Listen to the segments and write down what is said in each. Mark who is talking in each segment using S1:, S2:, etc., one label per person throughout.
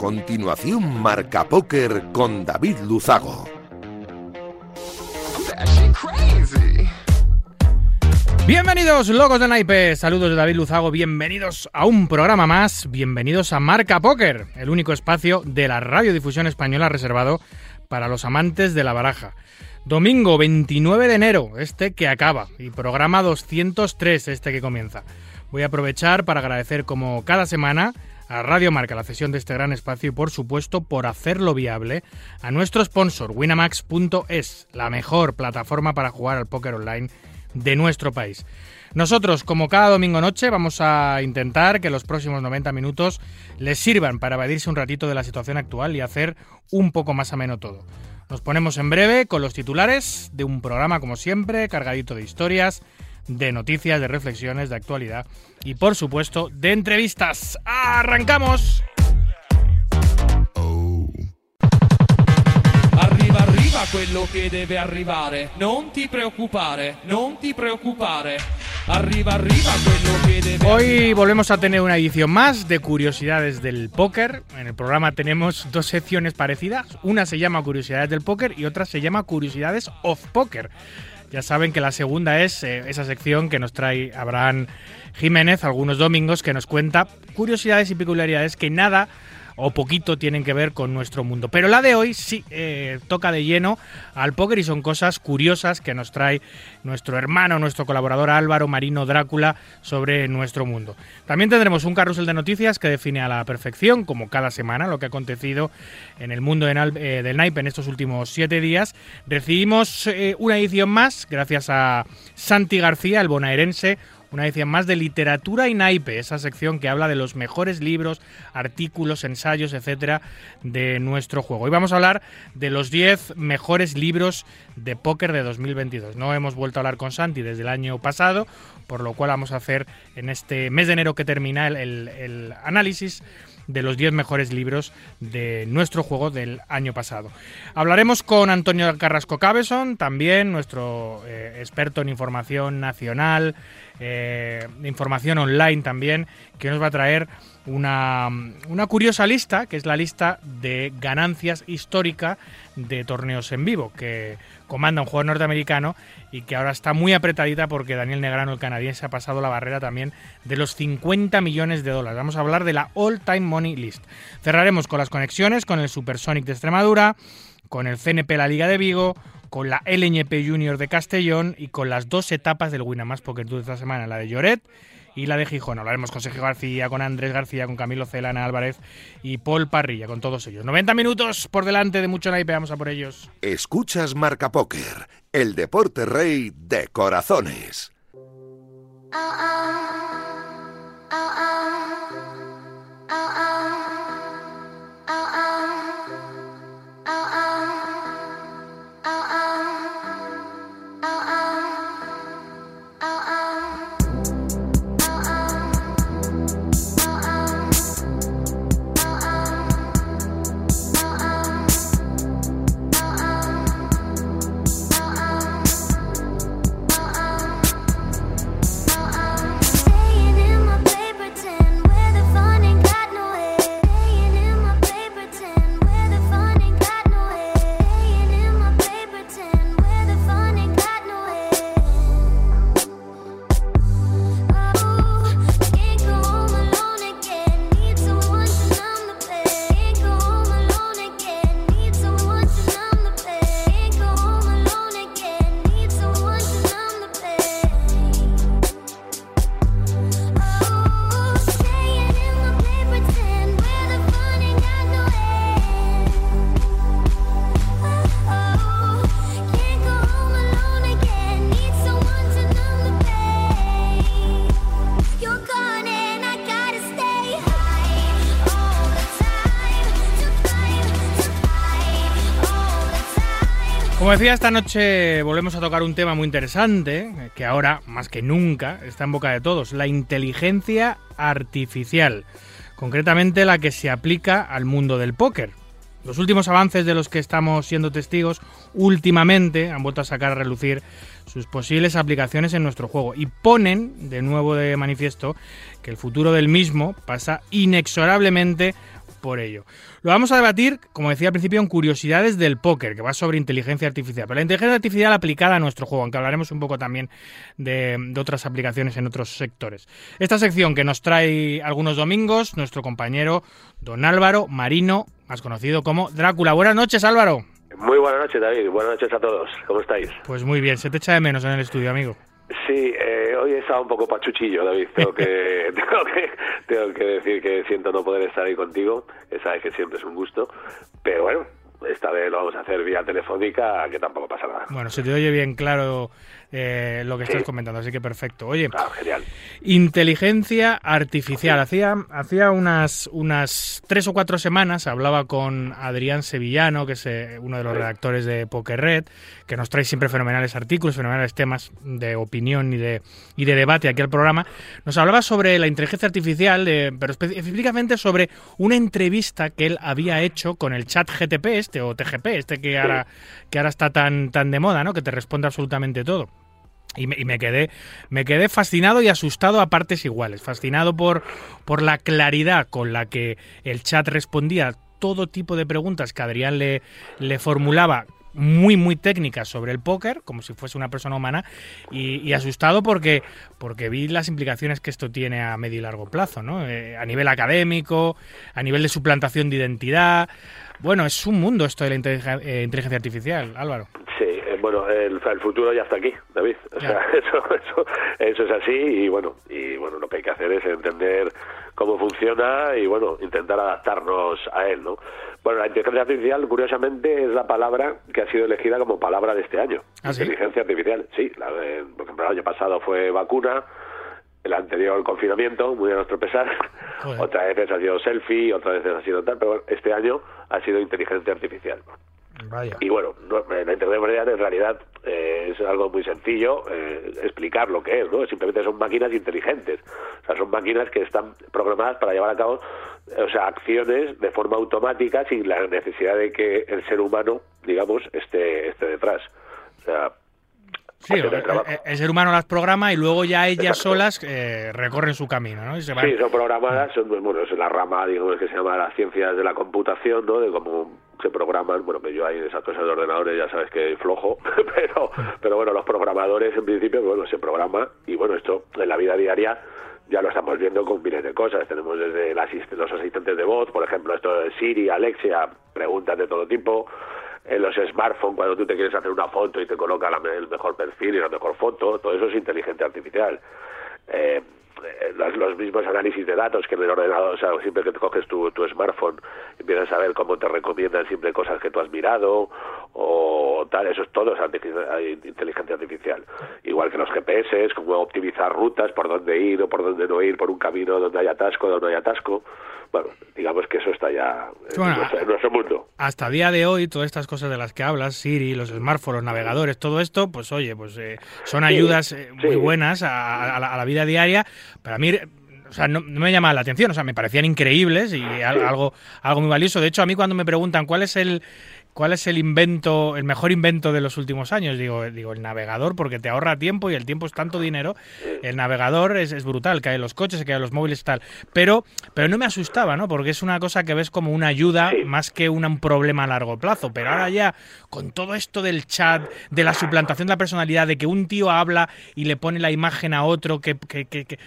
S1: continuación Marca Póker con David Luzago.
S2: Bienvenidos, locos de naipes. Saludos de David Luzago. Bienvenidos a un programa más. Bienvenidos a Marca Póker, el único espacio de la radiodifusión española reservado para los amantes de la baraja. Domingo 29 de enero, este que acaba, y programa 203, este que comienza. Voy a aprovechar para agradecer como cada semana a Radio Marca la cesión de este gran espacio y por supuesto por hacerlo viable a nuestro sponsor winamax.es, la mejor plataforma para jugar al póker online de nuestro país. Nosotros, como cada domingo noche, vamos a intentar que los próximos 90 minutos les sirvan para evadirse un ratito de la situación actual y hacer un poco más ameno todo. Nos ponemos en breve con los titulares de un programa, como siempre, cargadito de historias, de noticias, de reflexiones, de actualidad y, por supuesto, de entrevistas. ¡Arrancamos!
S3: Arriva, arriva quello che deve arrivare. Non ti preoccupare, non ti preoccupare. Arriva, arriva quello che debe
S2: Hoy volvemos a tener una edición más de curiosidades del póker. En el programa tenemos dos secciones parecidas. Una se llama Curiosidades del póker y otra se llama Curiosidades of Póker. Ya saben que la segunda es eh, esa sección que nos trae Abraham Jiménez algunos domingos que nos cuenta curiosidades y peculiaridades que nada o poquito tienen que ver con nuestro mundo. Pero la de hoy sí eh, toca de lleno al póker y son cosas curiosas que nos trae nuestro hermano, nuestro colaborador Álvaro Marino Drácula sobre nuestro mundo. También tendremos un carrusel de noticias que define a la perfección, como cada semana, lo que ha acontecido en el mundo eh, del naipe en estos últimos siete días. Recibimos eh, una edición más gracias a Santi García, el bonaerense, una edición más de literatura y naipe, esa sección que habla de los mejores libros, artículos, ensayos, etcétera, de nuestro juego. Hoy vamos a hablar de los 10 mejores libros de póker de 2022. No hemos vuelto a hablar con Santi desde el año pasado, por lo cual vamos a hacer en este mes de enero que termina el, análisis de los 10 mejores libros de nuestro juego del año pasado. Hablaremos con Antonio Carrasco Cabeson, también nuestro eh, experto en información nacional, eh, información online también, que nos va a traer una, curiosa lista, que es la lista de ganancias histórica de torneos en vivo, que comanda un jugador norteamericano y que ahora está muy apretadita porque Daniel Negrano, el canadiense, ha pasado la barrera también de los 50 millones de dólares. Vamos a hablar de la All Time Money List. Cerraremos con las conexiones con el Supersonic de Extremadura, con el CNP La Liga de Vigo, con la LNP Junior de Castellón y con las dos etapas del Winamax Poker Tour de esta semana, la de Lloret y la de Gijón. Hablaremos con Sergio García, con Andrés García, con Camilo Celana Álvarez y Paul Parrilla, con todos ellos. 90 minutos por delante de mucho naipe, vamos a por ellos.
S1: Escuchas Marca Póker, el deporte rey de corazones.
S2: Como decía, esta noche volvemos a tocar un tema muy interesante, que ahora, más que nunca, está en boca de todos, la inteligencia artificial, concretamente la que se aplica al mundo del póker. Los últimos avances de los que estamos siendo testigos últimamente han vuelto a sacar a relucir sus posibles aplicaciones en nuestro juego y ponen de nuevo de manifiesto que el futuro del mismo pasa inexorablemente por ello. Lo vamos a debatir, como decía al principio, en curiosidades del póker, que va sobre inteligencia artificial. Pero la inteligencia artificial aplicada a nuestro juego, aunque hablaremos un poco también de, de otras aplicaciones en otros sectores. Esta sección que nos trae algunos domingos, nuestro compañero don Álvaro Marino, más conocido como Drácula. Buenas noches, Álvaro.
S4: Muy buenas noches, David. Buenas noches a todos. ¿Cómo estáis?
S2: Pues muy bien. Se te echa de menos en el estudio, amigo.
S4: Sí, eh, hoy he estado un poco pachuchillo, David. Tengo que, tengo que, tengo que decir que siento no poder estar ahí contigo. Sabes que siempre es un gusto. Pero bueno, esta vez lo vamos a hacer vía telefónica, que tampoco pasa nada.
S2: Bueno, se te oye bien claro eh, lo que estás comentando, así que perfecto. Oye,
S4: ah, genial.
S2: inteligencia artificial. Hacía, hacía unas, unas tres o cuatro semanas hablaba con Adrián Sevillano, que es eh, uno de los redactores de Poker Red, que nos trae siempre fenomenales artículos, fenomenales temas de opinión y de, y de debate aquí al programa. Nos hablaba sobre la inteligencia artificial, eh, pero específicamente sobre una entrevista que él había hecho con el chat GTP, este o TGP, este que ahora, que ahora está tan, tan de moda, ¿no? que te responde absolutamente todo. Y me, quedé, me quedé fascinado y asustado a partes iguales. Fascinado por, por la claridad con la que el chat respondía todo tipo de preguntas que Adrián le, le formulaba muy muy técnicas sobre el póker, como si fuese una persona humana, y, asustado porque, porque vi las implicaciones que esto tiene a medio y largo plazo, ¿no? Eh, a nivel académico, a nivel de suplantación de identidad. Bueno, es un mundo esto de la eh, inteligencia artificial, Álvaro
S4: bueno, el, futuro ya está aquí, David. O sea, eso, eso, eso es así y bueno, y bueno, lo que hay que hacer es entender cómo funciona y bueno, intentar adaptarnos a él, ¿no? Bueno, la inteligencia artificial, curiosamente, es la palabra que ha sido elegida como palabra de este año.
S2: ¿Ah,
S4: inteligencia artificial, sí. La, por ejemplo, el año pasado fue vacuna, el anterior confinamiento, muy a nuestro pesar. Otra vez ha sido selfie, otra vez ha sido tal, pero este año ha sido inteligencia artificial. Y bueno, la Internet en realidad eh, es algo muy sencillo eh, explicar lo que es, ¿no? Simplemente son máquinas inteligentes. O sea, son máquinas que están programadas para llevar a cabo o sea, acciones de forma automática sin la necesidad de que el ser humano, digamos, esté, esté detrás. O sea,
S2: Sí, el, ser humano las programa y luego ya ellas solas eh, recorren su camino, ¿no?
S4: Sí, son programadas, son, bueno, es la rama, digamos, que se llama las ciencias de la computación, ¿no? De cómo se programan, bueno, que yo hay esas cosas de ordenadores ya sabes que flojo, pero, pero bueno, los programadores en principio, bueno, se programa y bueno, esto en la vida diaria ya lo estamos viendo con miles de cosas. Tenemos desde los asistentes de voz, por ejemplo, esto de Siri, Alexia, preguntas de todo tipo. En los smartphones, cuando tú te quieres hacer una foto y te coloca el mejor perfil y la mejor foto, todo eso es inteligencia artificial. Eh, eh, los, mismos análisis de datos que en el ordenador, o sea, siempre que te coges tu, tu smartphone, empiezas a ver cómo te recomiendan siempre cosas que tú has mirado o tal, eso es todo es inteligencia artificial. Igual que los GPS, como optimizar rutas, por dónde ir o por dónde no ir, por un camino donde haya atasco, donde no hay atasco bueno, digamos que eso está ya en, nuestro, mundo.
S2: Hasta día de hoy, todas estas cosas de las que hablas, Siri, los smartphones, los navegadores, todo esto, pues oye, pues eh, son ayudas eh, muy buenas a, la, vida diaria. Para mí, o sea, no, me llama la atención, o sea, me parecían increíbles y algo, algo muy valioso. De hecho, a mí cuando me preguntan cuál es el ¿Cuál es el invento, el mejor invento de los últimos años? Digo, digo el navegador, porque te ahorra tiempo y el tiempo es tanto dinero. El navegador es, es brutal, cae los coches, cae los móviles y tal. Pero, pero no me asustaba, ¿no? Porque es una cosa que ves como una ayuda más que un, problema a largo plazo. Pero ahora ya, con todo esto del chat, de la suplantación de la personalidad, de que un tío habla y le pone la imagen a otro, que, que, que,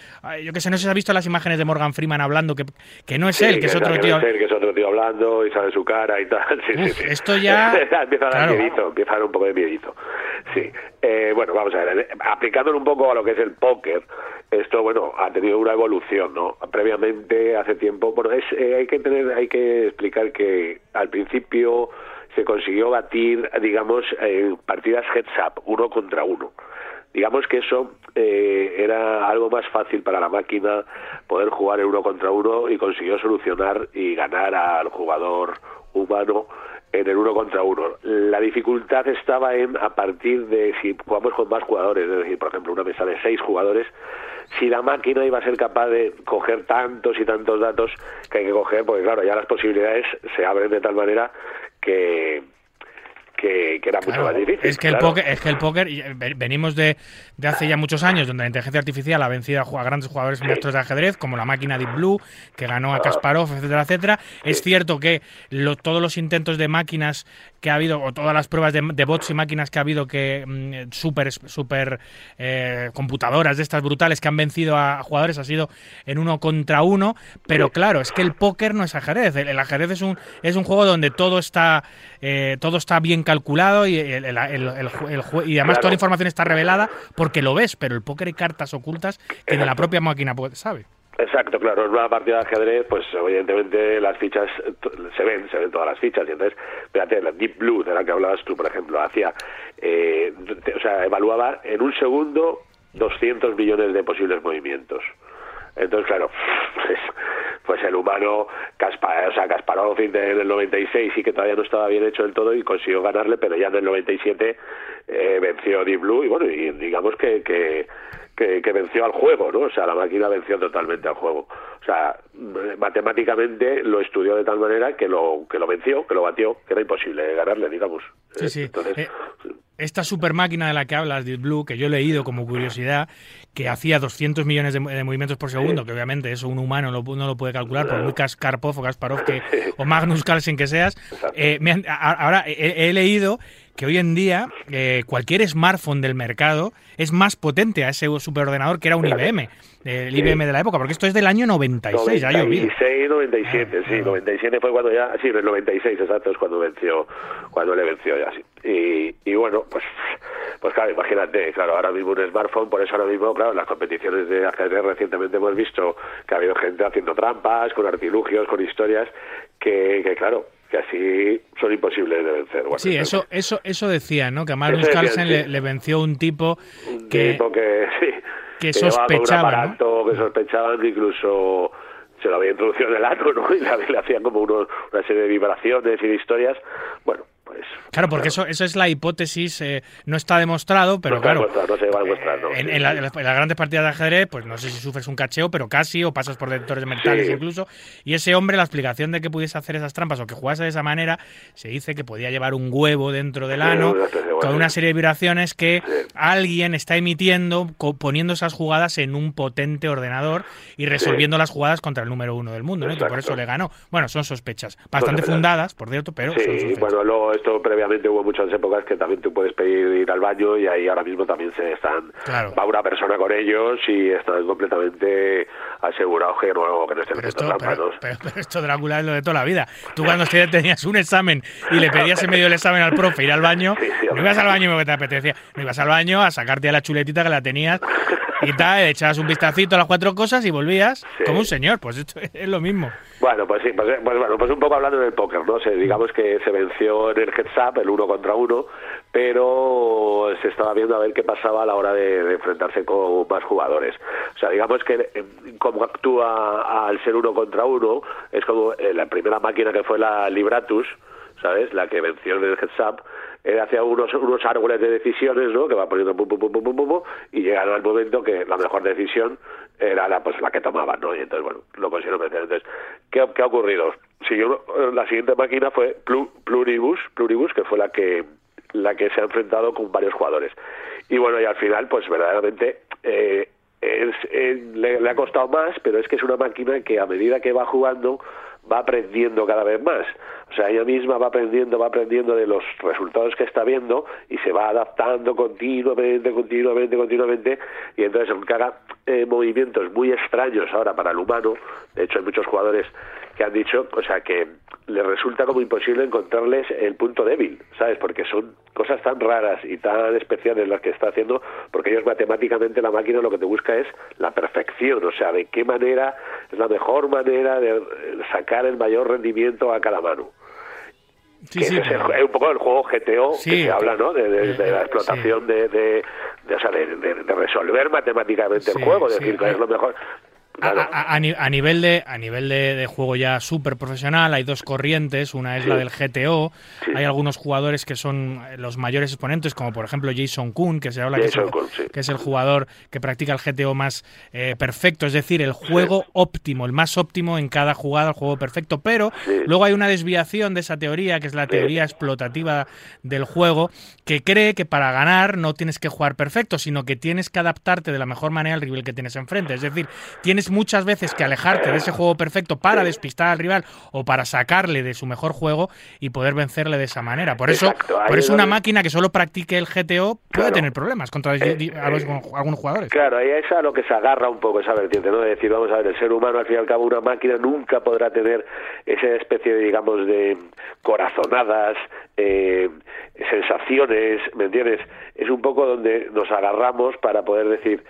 S2: yo qué sé, no sé si has visto las imagenes de Morgan Freeman hablando, que, que no es él, que, es otro tío.
S4: que es otro tío hablando y sale su cara y tal. Sí,
S2: esto ya...
S4: empieza a dar miedito, empieza a dar un poco de miedito. Sí. Eh, bueno, vamos a ver, aplicándolo un poco a lo que es el póker, esto, bueno, ha tenido una evolución, ¿no? Previamente, hace tiempo, bueno, es, eh, hay que tener, hay que explicar que al principio se consiguió batir, digamos, en partidas heads up, uno contra uno. Digamos que eso eh, era algo más fácil para la máquina poder jugar en uno contra uno y consiguió solucionar y ganar al jugador humano en el uno contra uno. La dificultad estaba en a partir de si jugamos con más jugadores, es decir, por ejemplo, una mesa de seis jugadores, si la máquina iba a ser capaz de coger tantos y tantos datos que hay que coger, porque claro, ya las posibilidades se abren de tal manera que que, era mucho
S2: Claro,
S4: más difícil.
S2: Es que, el
S4: claro.
S2: póker, es que el póker, eh, ve- venimos de, de hace ya muchos años, donde la inteligencia artificial ha vencido a, grandes jugadores maestros de ajedrez, como la máquina Deep Blue, que ganó a Kasparov, etcétera, etcétera. Es cierto que lo- todos los intentos de máquinas que ha habido, o todas las pruebas de, de bots y máquinas que ha habido, que mm, super, super eh, computadoras de estas brutales que han vencido a jugadores, ha sido en uno contra uno. Pero claro, es que el póker no es ajedrez. El, el ajedrez es un, es un juego donde todo está, eh, todo está bien calculado y, el, el- y además
S4: Claro.
S2: toda la información está revelada porque lo ves, pero el póker hay cartas ocultas que ni la propia máquina puede- sabe.
S4: Exacto, claro, en una partida de ajedrez, pues evidentemente las fichas se ven, se ven todas las fichas, y entonces, fíjate, la Deep Blue, de la que hablabas tú, por ejemplo, hacía, eh, o sea, evaluaba en un segundo 200 millones de posibles movimientos. Entonces, claro, pues, pues el humano, Kaspa- o sea, Kasparov en el 96 sí que todavía no estaba bien hecho del todo y consiguió ganarle, pero ya en el 97 eh, venció Deep Blue y bueno, y digamos que, que, que, que venció al juego, ¿no? O sea, la máquina venció totalmente al juego. O sea, matemáticamente lo estudió de tal manera que lo, que lo venció, que lo batió, que era imposible ganarle, digamos.
S2: Sí, sí.
S4: Entonces,
S2: Eh, esta super máquina de la que hablas, Deep Blue, que yo he leído como curiosidad, que hacía 200 millones de, de movimientos por segundo, que obviamente eso un humano no, no lo puede calcular, por muy Kasparov o Kasparov que, o Magnus Carlsen que seas. eh, me han- a- ahora he, he leído que hoy en día eh, cualquier smartphone del mercado es más potente a ese superordenador que era un IBM, el IBM de la época, porque esto es del año 96, ya ha llovido.
S4: 96, 97, sí, 97 fue cuando ya, sí, el 96 exacto es cuando venció, cuando le venció ya, sí. Y, y bueno, pues, pues claro, imagínate, claro, ahora mismo un smartphone, por eso ahora mismo, claro, en las competiciones de ajedrez recientemente hemos visto que ha habido gente haciendo trampas, con artilugios, con historias, que, que claro, que así son imposibles de vencer. Bueno,
S2: Sí, eso, eso, eso decía, ¿no? Que a Magnus Carlsen
S4: sí.
S2: le, le venció un tipo
S4: un
S2: que,
S4: tipo que, sí,
S2: que
S4: llevaba con un
S2: sospechaba, ¿no?
S4: aparato que sospechaban que incluso se lo había introducido en el ano, ¿no? Y le, le hacían como uno- una serie de vibraciones y de historias. Bueno, pues...
S2: Claro, porque eso, eso es la hipótesis, eh, no está demostrado, pero
S4: no
S2: claro.
S4: no se va a demostrar, ¿no?
S2: En, en la- en las, grandes partidas de ajedrez, pues no sé si sufres un cacheo, pero casi, o pasas por detectores mentales
S4: Sí.
S2: incluso. Y ese hombre, la explicación de que pudiese hacer esas trampas o que jugase de esa manera, se dice que podía llevar un huevo dentro del
S4: Sí,
S2: ano, con una serie de vibraciones que
S4: Sí.
S2: alguien está emitiendo, poniendo esas jugadas en un potente ordenador y resolviendo las jugadas contra el número uno del mundo, ¿no? Y que por eso le ganó. Bueno, son sospechas, bastante fundadas, por cierto, pero son sospechas.
S4: bueno, luego esto previamente hubo muchas épocas que también tú puedes pedir ir al baño y ahí ahora mismo también se están
S2: Claro.
S4: va una persona con ellos y están completamente asegurados que no, que no estén
S2: Pero esto, pero,
S4: ¿no?
S2: pero- pero esto Drácula es lo de toda la vida. Tú cuando te- tenías un examen y le pedías en medio del examen al profe ir al baño,
S4: Sí, sí,
S2: no ibas al baño porque te apetecía, no ibas al baño a sacarte a la chuletita que la tenías y tal, echabas un vistacito a las cuatro cosas y volvías
S4: Sí.
S2: como un señor. Pues esto es lo mismo.
S4: Bueno, pues sí, pues, pues bueno, pues un poco hablando del póker, ¿no? Se, digamos que se venció en el heads up, el uno contra uno, pero se estaba viendo a ver qué pasaba a la hora de, de enfrentarse con más jugadores. O sea, digamos que eh, como actúa al ser uno contra uno, es como eh, la primera máquina que fue la Libratus, ¿sabes? La que venció en el heads up, eh, hacía unos, unos árboles de decisiones, ¿no? Que va poniendo pum, pum, pum, pum, pum, pum, y llegan al momento que la mejor decisión era la, pues, la que tomaban, ¿no? Y entonces, bueno, lo consiguieron vencer. Entonces, ¿qué, ha ocurrido? Eh, la siguiente máquina fue Plu- Pluribus, Pluribus, que fue la que la que se ha enfrentado con varios jugadores. Y bueno, y al final, pues verdaderamente eh, es- eh, le ha costado más, pero es que es una máquina que a medida que va jugando va aprendiendo cada vez más. O sea, ella misma va aprendiendo, va aprendiendo de los resultados que está viendo y se va adaptando continuamente, continuamente, continuamente. Y entonces, aunque haga eh, movimientos muy extraños ahora para el humano, de hecho hay muchos jugadores que han dicho, o sea, que le resulta como imposible encontrarles el punto débil, ¿sabes? Porque son cosas tan raras y tan especiales las que está haciendo, porque ellos matemáticamente la máquina lo que te busca es la perfección, o sea, de qué manera es la mejor manera de eh, sacar el mayor rendimiento a cada mano.
S2: Sí,
S4: que
S2: sí,
S4: es,
S2: pero-
S4: un poco el juego GTO
S2: Sí,
S4: que se habla, ¿no? De, de- de la
S2: eh,
S4: explotación de, de, de, o sea, de, de- de resolver matemáticamente el juego,
S2: sí,
S4: decir que es lo mejor.
S2: A, nivel de a nivel de, juego ya súper profesional hay dos corrientes una es la del GTO hay algunos jugadores que son los mayores exponentes como por ejemplo Jason Kuhn que se habla que es, el, jugador que practica el GTO más eh, perfecto es decir el juego óptimo el más óptimo en cada jugada el juego perfecto pero luego hay una desviación de esa teoría que es la teoría explotativa del juego que cree que para ganar no tienes que jugar perfecto sino que tienes que adaptarte de la mejor manera al rival que tienes enfrente. Es decir tienes muchas veces que alejarte de ese juego perfecto para despistar al rival o para sacarle de su mejor juego y poder vencerle de esa manera. Por eso, por eso una máquina que solo practique el GTO puede tener problemas contra eh, eh, algunos jugadores.
S4: Claro, ahí es a lo que se agarra un poco esa vertiente, ¿no? De decir, vamos a ver, el ser humano al fin y al cabo una máquina nunca podrá tener esa especie de, digamos, de corazonadas, eh, sensaciones, ¿me entiendes? Es un poco donde nos agarramos para poder decir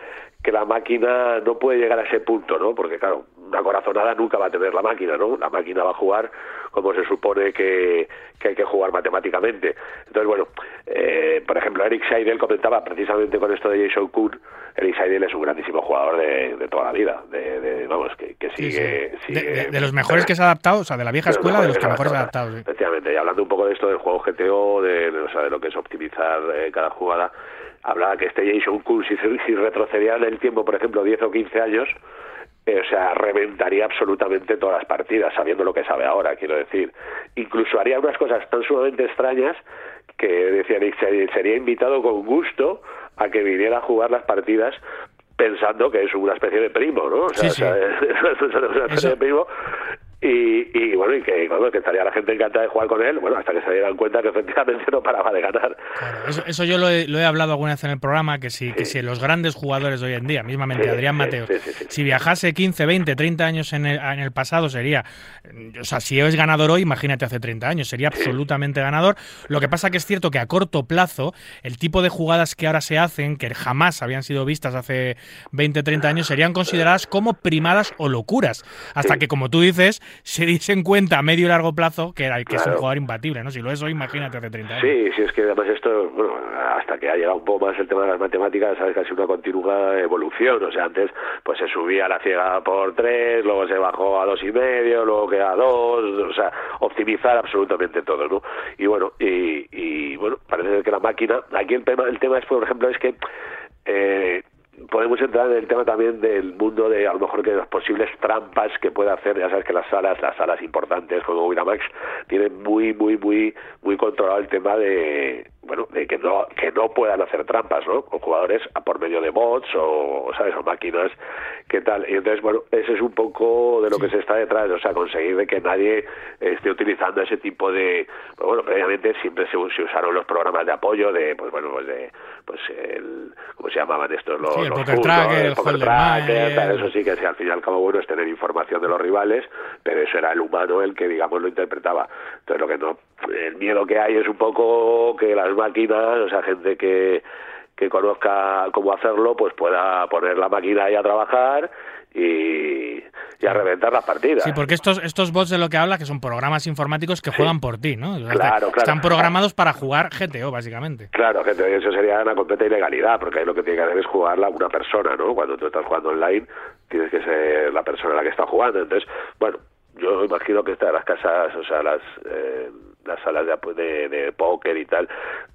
S4: que la máquina no puede llegar a ese punto, ¿no? Porque claro, una corazonada nunca va a tener la máquina, ¿no? La máquina va a jugar como se supone que, hay que jugar matemáticamente. Entonces, bueno, eh, por ejemplo, Eric Seidel comentaba precisamente con esto de Jason Kuhn, Eric Seidel es un grandísimo jugador de, toda la vida, de, vamos, que, sigue...
S2: de, los mejores que se ha adaptado, o sea, de la vieja escuela, de los que mejor se ha adaptado.
S4: Efectivamente, y hablando un poco de esto del juego GTO, de, o sea, de lo que es optimizar eh, cada jugada, hablaba que este Jason Kuhn, si, si retrocedía en el tiempo, por ejemplo, 10 o 15 años, eh, o sea, reventaría absolutamente todas las partidas, sabiendo lo que sabe ahora, quiero decir. Incluso haría unas cosas tan sumamente extrañas que decía Nick, sería invitado con gusto a que viniera a jugar las partidas pensando que es una especie de primo, ¿no? O sea, es una especie de primo y, bueno, y que, que estaría la gente encantada de jugar con él, bueno, hasta que se dieran cuenta que efectivamente no paraba de ganar.
S2: eso, yo lo he, hablado alguna vez en el programa, que si, que si los grandes jugadores de hoy en día, mismamente Adrián Mateo, si viajase 15, 20, 30 años en el, en el, pasado, sería, o sea, si es ganador hoy, imagínate hace 30 años, sería absolutamente ganador. Lo que pasa que es cierto que a corto plazo, el tipo de jugadas que ahora se hacen, que jamás habían sido vistas hace 20, 30 años, serían consideradas como primadas o locuras. Hasta que, como tú dices, se diese en cuenta a medio y largo plazo que, era, que es un jugador imbatible, ¿no? Si lo es hoy, imagínate hace 30 años.
S4: Sí, sí, es que además esto, bueno, hasta que ha llegado un poco más el tema de las matemáticas, sabes que ha sido una continua evolución, o sea, antes pues se subía a la ciega por tres, luego se bajó a dos y medio, luego que a dos, o sea, optimizar absolutamente todo, ¿no? Y bueno, y, y bueno, parece que la máquina, aquí el tema, el tema es, por ejemplo, es que eh, podemos entrar en el tema también del mundo de a lo mejor que las posibles trampas que puede hacer. Ya sabes que las salas las salas importantes como Winamax tienen muy muy muy muy controlado el tema de bueno de que no que no puedan hacer trampas no con jugadores a por medio de bots o sabes o máquinas. Qué tal y entonces bueno ese es un poco de lo que se está detrás o sea conseguir de que nadie esté utilizando ese tipo de pues bueno previamente siempre se, se usaron los programas de apoyo de pues bueno pues de pues el cómo se llamaban estos los
S2: el poker tracker, el,
S4: eso sí que si al fin y al cabo bueno es tener información de los rivales, pero eso era el humano el que digamos lo interpretaba. Entonces lo que no, el miedo que hay es un poco que las máquinas, o sea, gente que que conozca cómo hacerlo, pues pueda poner la máquina ahí a trabajar y, a reventar las partidas.
S2: Sí, porque estos, estos bots de lo que habla, que son programas informáticos que juegan por ti, ¿no?
S4: Claro,
S2: Están programados para jugar GTO, básicamente.
S4: Claro, GTO, eso sería una completa ilegalidad, porque ahí lo que tiene que hacer es jugarla una persona, ¿no? Cuando tú estás jugando online, tienes que ser la persona la que está jugando. Entonces, bueno, yo imagino que estas las casas, o sea, las... Eh, las salas de, de, póker y tal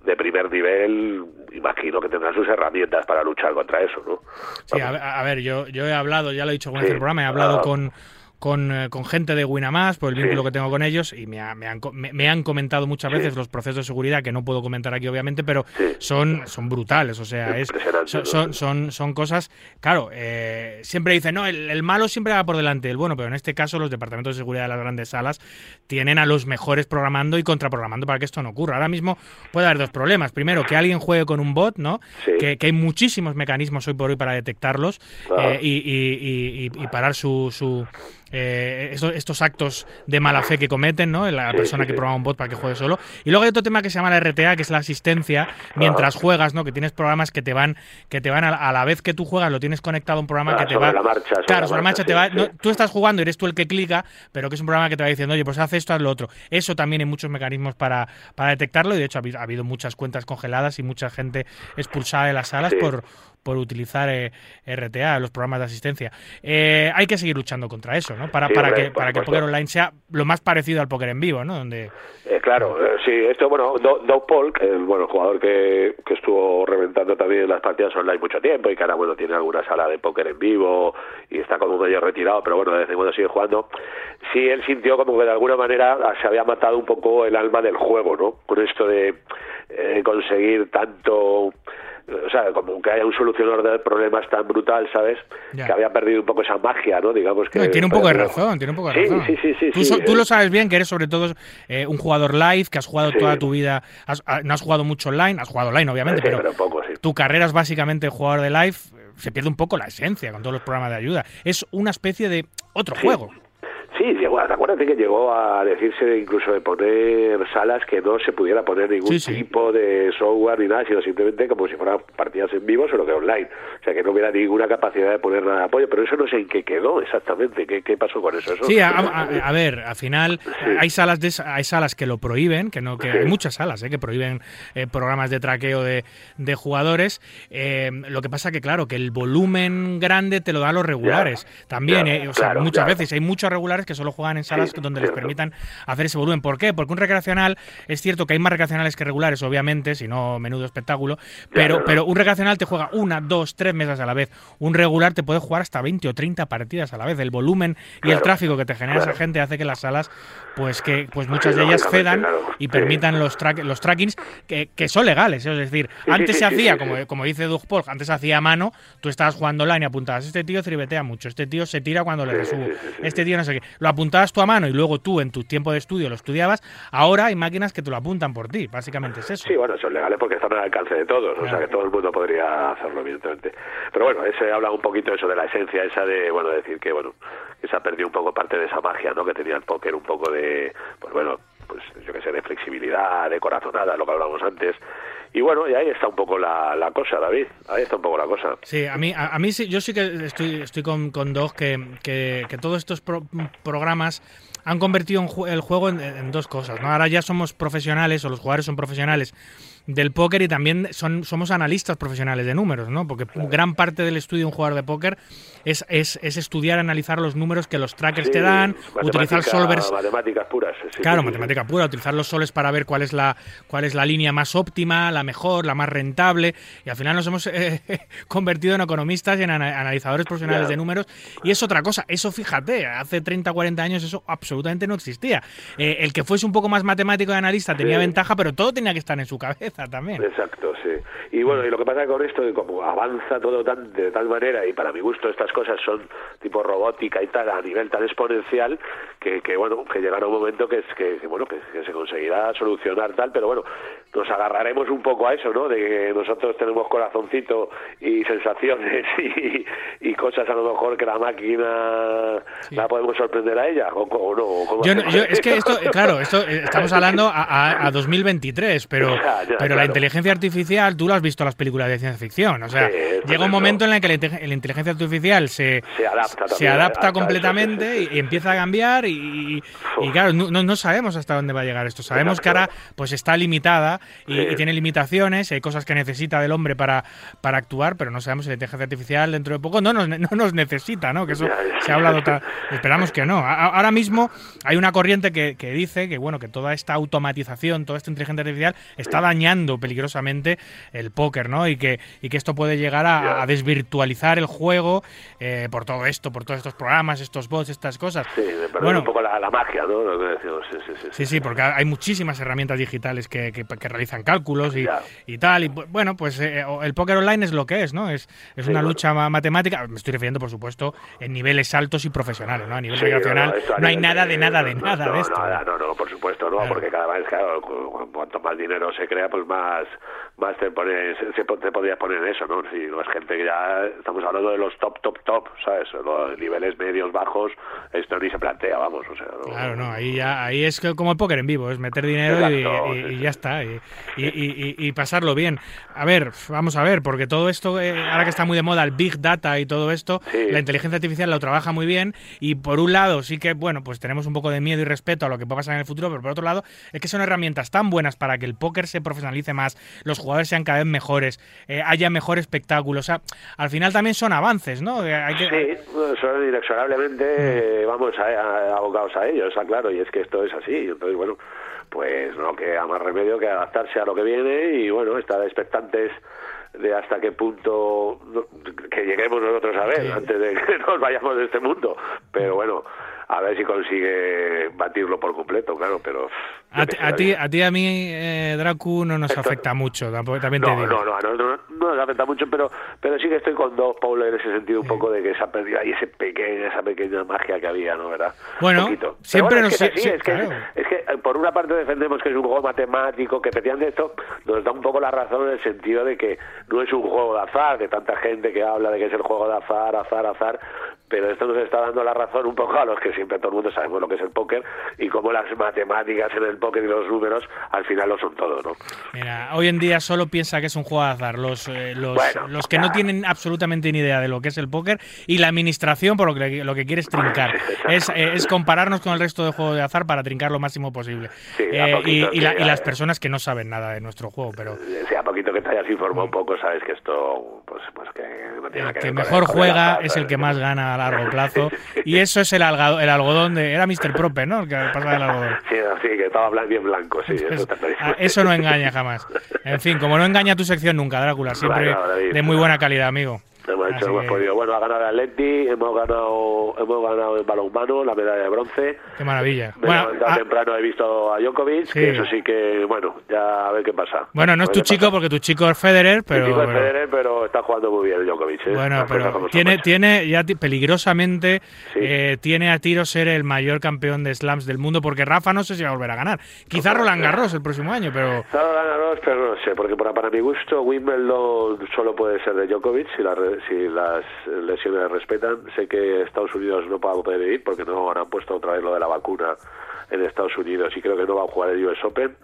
S4: de primer nivel imagino que tendrán sus herramientas para luchar contra eso no
S2: sí a, ver yo yo he hablado ya lo he dicho con el programa he hablado con con, eh, con, gente de Winamax, por el vínculo que tengo con ellos, y me, me, han, me, han, comentado muchas veces los procesos de seguridad, que no puedo comentar aquí obviamente, pero son, son brutales, o sea, es, son, son, son, cosas, claro, eh, siempre dicen, no, el, malo siempre va por delante del bueno, pero en este caso los departamentos de seguridad de las grandes salas tienen a los mejores programando y contraprogramando para que esto no ocurra. Ahora mismo puede haber dos problemas. Primero, que alguien juegue con un bot, ¿no? Que, hay muchísimos mecanismos hoy por hoy para detectarlos eh, y, y, y, parar su, su eh, estos, actos de mala fe que cometen, ¿no? La persona que programa un bot para que juegue solo. Y luego hay otro tema que se llama la RTA, que es la asistencia mientras juegas, ¿no? Que tienes programas que te van, que te van a, la vez que tú juegas, lo tienes conectado a un programa que te va.
S4: La marcha,
S2: claro, sobre la marcha, te va. tú estás jugando y eres tú el que clica, pero que es un programa que te va diciendo, oye, pues haz esto, haz lo otro. Eso también hay muchos mecanismos para, para detectarlo y de hecho ha habido, muchas cuentas congeladas y mucha gente expulsada de las salas por, por utilizar eh, RTA, los programas de asistencia. Eh, hay que seguir luchando contra eso, ¿no? Para,
S4: Sí,
S2: para
S4: hombre,
S2: que, para que el póker online sea lo más parecido al póker en vivo, ¿no? Donde
S4: Eh, claro, eh, sí, esto, bueno, Do- Doug Polk, el bueno, el jugador que, que estuvo reventando también las partidas online mucho tiempo y que ahora, bueno, tiene alguna sala de póker en vivo y está como medio retirado, pero bueno, de vez en cuando sigue jugando. Sí, él sintió como que de alguna manera se había matado un poco el alma del juego, ¿no? Con esto de eh, conseguir tanto o sea, como que haya un solucionador de problemas tan brutal, ¿sabes?
S2: Ya.
S4: Que había perdido un poco esa magia, ¿no? Digamos que...
S2: No, tiene un poco de razón, tiene un poco de
S4: Sí,
S2: razón.
S4: sí, sí, sí,
S2: Tú,
S4: sí,
S2: so- tú
S4: eh.
S2: lo sabes bien, que eres sobre todo eh, un jugador live, que has jugado toda tu vida, has- ah, no has jugado mucho online, has jugado online obviamente, pero,
S4: pero poco, sí.
S2: tu carrera es básicamente jugador de live, eh, se pierde un poco la esencia con todos los programas de ayuda. Es una especie de otro juego.
S4: Sí, llegó, acuérdate que llegó a decirse de incluso de poner salas que no se pudiera poner ningún
S2: Sí, sí.
S4: tipo de software ni nada, sino simplemente como si fueran partidas en vivo, solo que online. O sea, que no hubiera ninguna capacidad de poner nada de apoyo, pero eso no sé en qué quedó exactamente, qué, qué pasó con eso. eso
S2: Sí, a, a- a ver, al final
S4: Sí.
S2: hay salas de, hay salas que lo prohíben, que no que
S4: Sí.
S2: hay muchas salas eh, que prohíben eh, programas de traqueo de, de jugadores. Eh, lo que pasa que claro, que el volumen grande te lo dan los regulares. También,
S4: ya,
S2: eh, o sea,
S4: claro,
S2: muchas
S4: claro.
S2: veces hay muchos regulares que solo juegan en salas
S4: Sí,
S2: donde les permitan hacer ese volumen. ¿Por qué? Porque un recreacional es cierto que hay más recreacionales que regulares, obviamente, si no menudo espectáculo, pero pero un recreacional te juega una, dos, tres mesas a la vez. Un regular te puede jugar hasta 20 o 30 partidas a la vez. El volumen y el tráfico que te genera
S4: claro.
S2: esa gente hace que las salas, pues que pues muchas
S4: Sí,
S2: de ellas cedan y
S4: Sí.
S2: permitan los los trackings que, que son legales. Es decir,
S4: sí,
S2: antes se hacía, como, como dice Doug Polk, antes se hacía a mano, tú estabas jugando online y apuntabas, este tío tribetea mucho, este tío se tira cuando le resubo, este tío no sé qué. Lo apuntabas tú a mano y luego tú en tu tiempo de estudio lo estudiabas. Ahora hay máquinas que te lo apuntan por ti, básicamente es eso.
S4: Sí, bueno, son legales porque están al alcance de todos, o sea que todo el mundo podría hacerlo, evidentemente. Pero bueno, ese habla un poquito eso de la esencia esa de, bueno, decir que, bueno, que se ha perdido un poco parte de esa magia, ¿no? Que tenía el póker, un poco de, pues bueno, pues yo qué sé, de flexibilidad, de corazonada, lo que hablábamos antes. Y bueno, y ahí está un poco la, la cosa, David, ahí está un poco la cosa.
S2: Sí, a mí, a, a mí sí, yo sí que estoy, estoy con, con Dog que, que, que todos estos pro- programas han convertido el juego en, en dos cosas. ¿no? Ahora ya somos profesionales, o los jugadores son profesionales del póker y también son, somos analistas profesionales de números, ¿no? Porque gran parte del estudio de un jugador de póker es, es, es estudiar, analizar los números que los trackers
S4: Sí,
S2: te dan, utilizar solvers
S4: Matemáticas puras. sí,
S2: Claro,
S4: sí,
S2: matemática pura, utilizar los soles para ver cuál es la cuál es la línea más óptima, la mejor, la más rentable y al final nos hemos eh, convertido en economistas y en ana- analizadores profesionales de números y es otra cosa, eso fíjate, hace 30, 40 años eso absolutamente no existía. Eh, el que fuese un poco más matemático y analista tenía ventaja, pero todo tenía que estar en su cabeza también.
S4: Exacto, sí. Y bueno, y lo que pasa con esto, que como avanza todo tan, de tal manera, y para mi gusto estas cosas son tipo robótica y tal, a nivel tan exponencial, que, que bueno, que llegará un momento que, que, que, bueno, que, que se conseguirá solucionar tal, pero bueno, nos agarraremos un poco a eso, ¿no? De que nosotros tenemos corazoncito y sensaciones y, y cosas a lo mejor que la máquina la podemos sorprender a ella, o, o no. o
S2: Yo, es que esto, claro, esto eh, estamos hablando a, a- a 2023, pero,
S4: Ya, ya,
S2: pero la inteligencia artificial, tú lo has visto en las películas de ciencia ficción, o sea, llega un momento en el que la, inte- la inteligencia artificial se,
S4: Se adapta
S2: se
S4: también,
S2: adapta
S4: adapta,
S2: completamente
S4: sí, sí.
S2: y empieza a cambiar y, claro, no, no- sabemos hasta dónde va a llegar esto. Sabemos que ahora pues está limitada y,
S4: Sí.
S2: y tiene limitaciones, hay cosas que necesita del hombre para, para actuar, pero no sabemos si la inteligencia artificial dentro de poco no nos, no nos necesita, ¿no? Que eso se ha hablado, ta- esperamos que no. A- Ahora mismo hay una corriente que, que dice que bueno que toda esta automatización, toda esta inteligencia artificial está dañando peligrosamente el póker, ¿no? Y que, y que esto puede llegar a, desvirtualizar el juego eh, por todo esto, por todos estos programas, estos bots, estas cosas.
S4: Sí, perder
S2: Bueno,
S4: un poco la, la magia, ¿no? Lo que decimos, sí, sí, sí.
S2: Sí, sí, porque hay muchísimas herramientas digitales que, que- que realizan cálculos y, y tal. Y bu- bueno, pues eh, el póker online es lo que es, ¿no? Es, es una
S4: bueno.
S2: lucha ma- matemática. Me estoy refiriendo, por supuesto, en niveles altos y profesionales, ¿no? A nivel
S4: a
S2: no hay nada de nada de nada
S4: no,
S2: de esto.
S4: Nada, no, no, por supuesto, no,
S2: Claro.
S4: porque cada vez, claro, cu- cu- cuanto más dinero se crea, pues más más te pones, se, te podrías poner en eso, ¿no? Si no es gente que ya estamos hablando de los top, top, top, ¿sabes? Los niveles medios, bajos, esto ni se plantea, vamos. o sea...
S2: Claro, no, ahí, ya, ahí es como el póker en vivo, es meter dinero y, ya está, y, pasarlo bien. A ver, vamos a ver, porque todo esto, eh, ahora que está muy de moda el Big Data y todo esto, la inteligencia artificial lo trabaja muy bien y por un lado sí que, bueno, pues tenemos un poco de miedo y respeto a lo que pueda pasar en el futuro, pero por otro lado es que son herramientas tan buenas para que el póker se profesionalice más, los jugadores sean cada vez mejores, eh, haya mejor espectáculo, o sea, al final también son avances, ¿no?
S4: Hay que... Sí, son inexorablemente, mm. vamos, a, abocados a ello, está claro, y es que esto es así, entonces, bueno, pues no queda más remedio que adaptarse a lo que viene y, bueno, estar expectantes de hasta qué punto que lleguemos nosotros a ver antes de que nos vayamos de este mundo. Pero bueno, a ver si consigue batirlo por completo, claro, pero...
S2: A, ti, a ti a mí, eh, Dracu, no nos afecta mucho, también
S4: no,
S2: te digo.
S4: No, no, no, no, no, nos afecta mucho, pero pero sí que estoy con dos, Paulo, en ese sentido un poco de que se ha perdido ahí ese pequeña, esa pequeña magia que había, ¿no? ¿Verdad?
S2: Bueno, siempre nos...
S4: Es que, eh, por una parte defendemos que es un juego matemático, que de esto nos da un poco la razón en el sentido de que no es un juego de azar, de tanta gente que habla de que es el juego de azar, azar, azar, pero esto nos está dando la razón un poco a los que siempre todo el mundo sabemos lo que es el póker y cómo las matemáticas en el póker y los números al final lo son todo, ¿no?
S2: Mira, hoy en día solo piensa que es un juego de azar. Los, eh, los, los que no tienen absolutamente ni idea de lo que es el póker y la administración por lo que lo que quiere es trincar, es, eh, es, compararnos con el resto de juegos de azar para trincar lo máximo posible. Eh, y, y, las personas que no saben nada de nuestro juego, pero...
S4: Sí, a poquito que te hayas informado un poco, sabes que esto, pues, pues que no
S2: tiene el que, mejor juega es el que más gana largo plazo. Y eso es el, algodón, el algodón de. Era Mr. Prope, ¿no? El que pasa del algodón.
S4: Sí, sí, que estaba bien blanco, sí. Eso,
S2: ah, eso no engaña jamás. En fin, como no engaña tu sección nunca, Drácula, siempre de muy buena calidad, amigo.
S4: Hemos hecho, hemos podido. Bueno, ha ganado el Atleti, hemos ganado, hemos ganado el balonmano, la medalla de bronce.
S2: Qué maravilla.
S4: bueno, ah, temprano he visto a Djokovic, eso sí que, bueno, ya a ver qué pasa.
S2: Bueno, no es tu chico porque tu chico es Federer, pero.
S4: chico es Federer, pero está jugando muy bien Djokovic. ¿eh?
S2: Bueno, pero tiene, tiene ya peligrosamente, eh, tiene a tiro ser el mayor campeón de slams del mundo, porque Rafa no sé si va a volver a ganar. Quizá Roland Garros el próximo año, pero.
S4: Roland Garros, pero no sé, porque para, para mi gusto, Wimbledon solo puede ser de Djokovic si la si las lesiones respetan. Sé que Estados Unidos no va a poder ir porque no han puesto otra vez lo de la vacuna en Estados Unidos y creo que no va a jugar el US Open.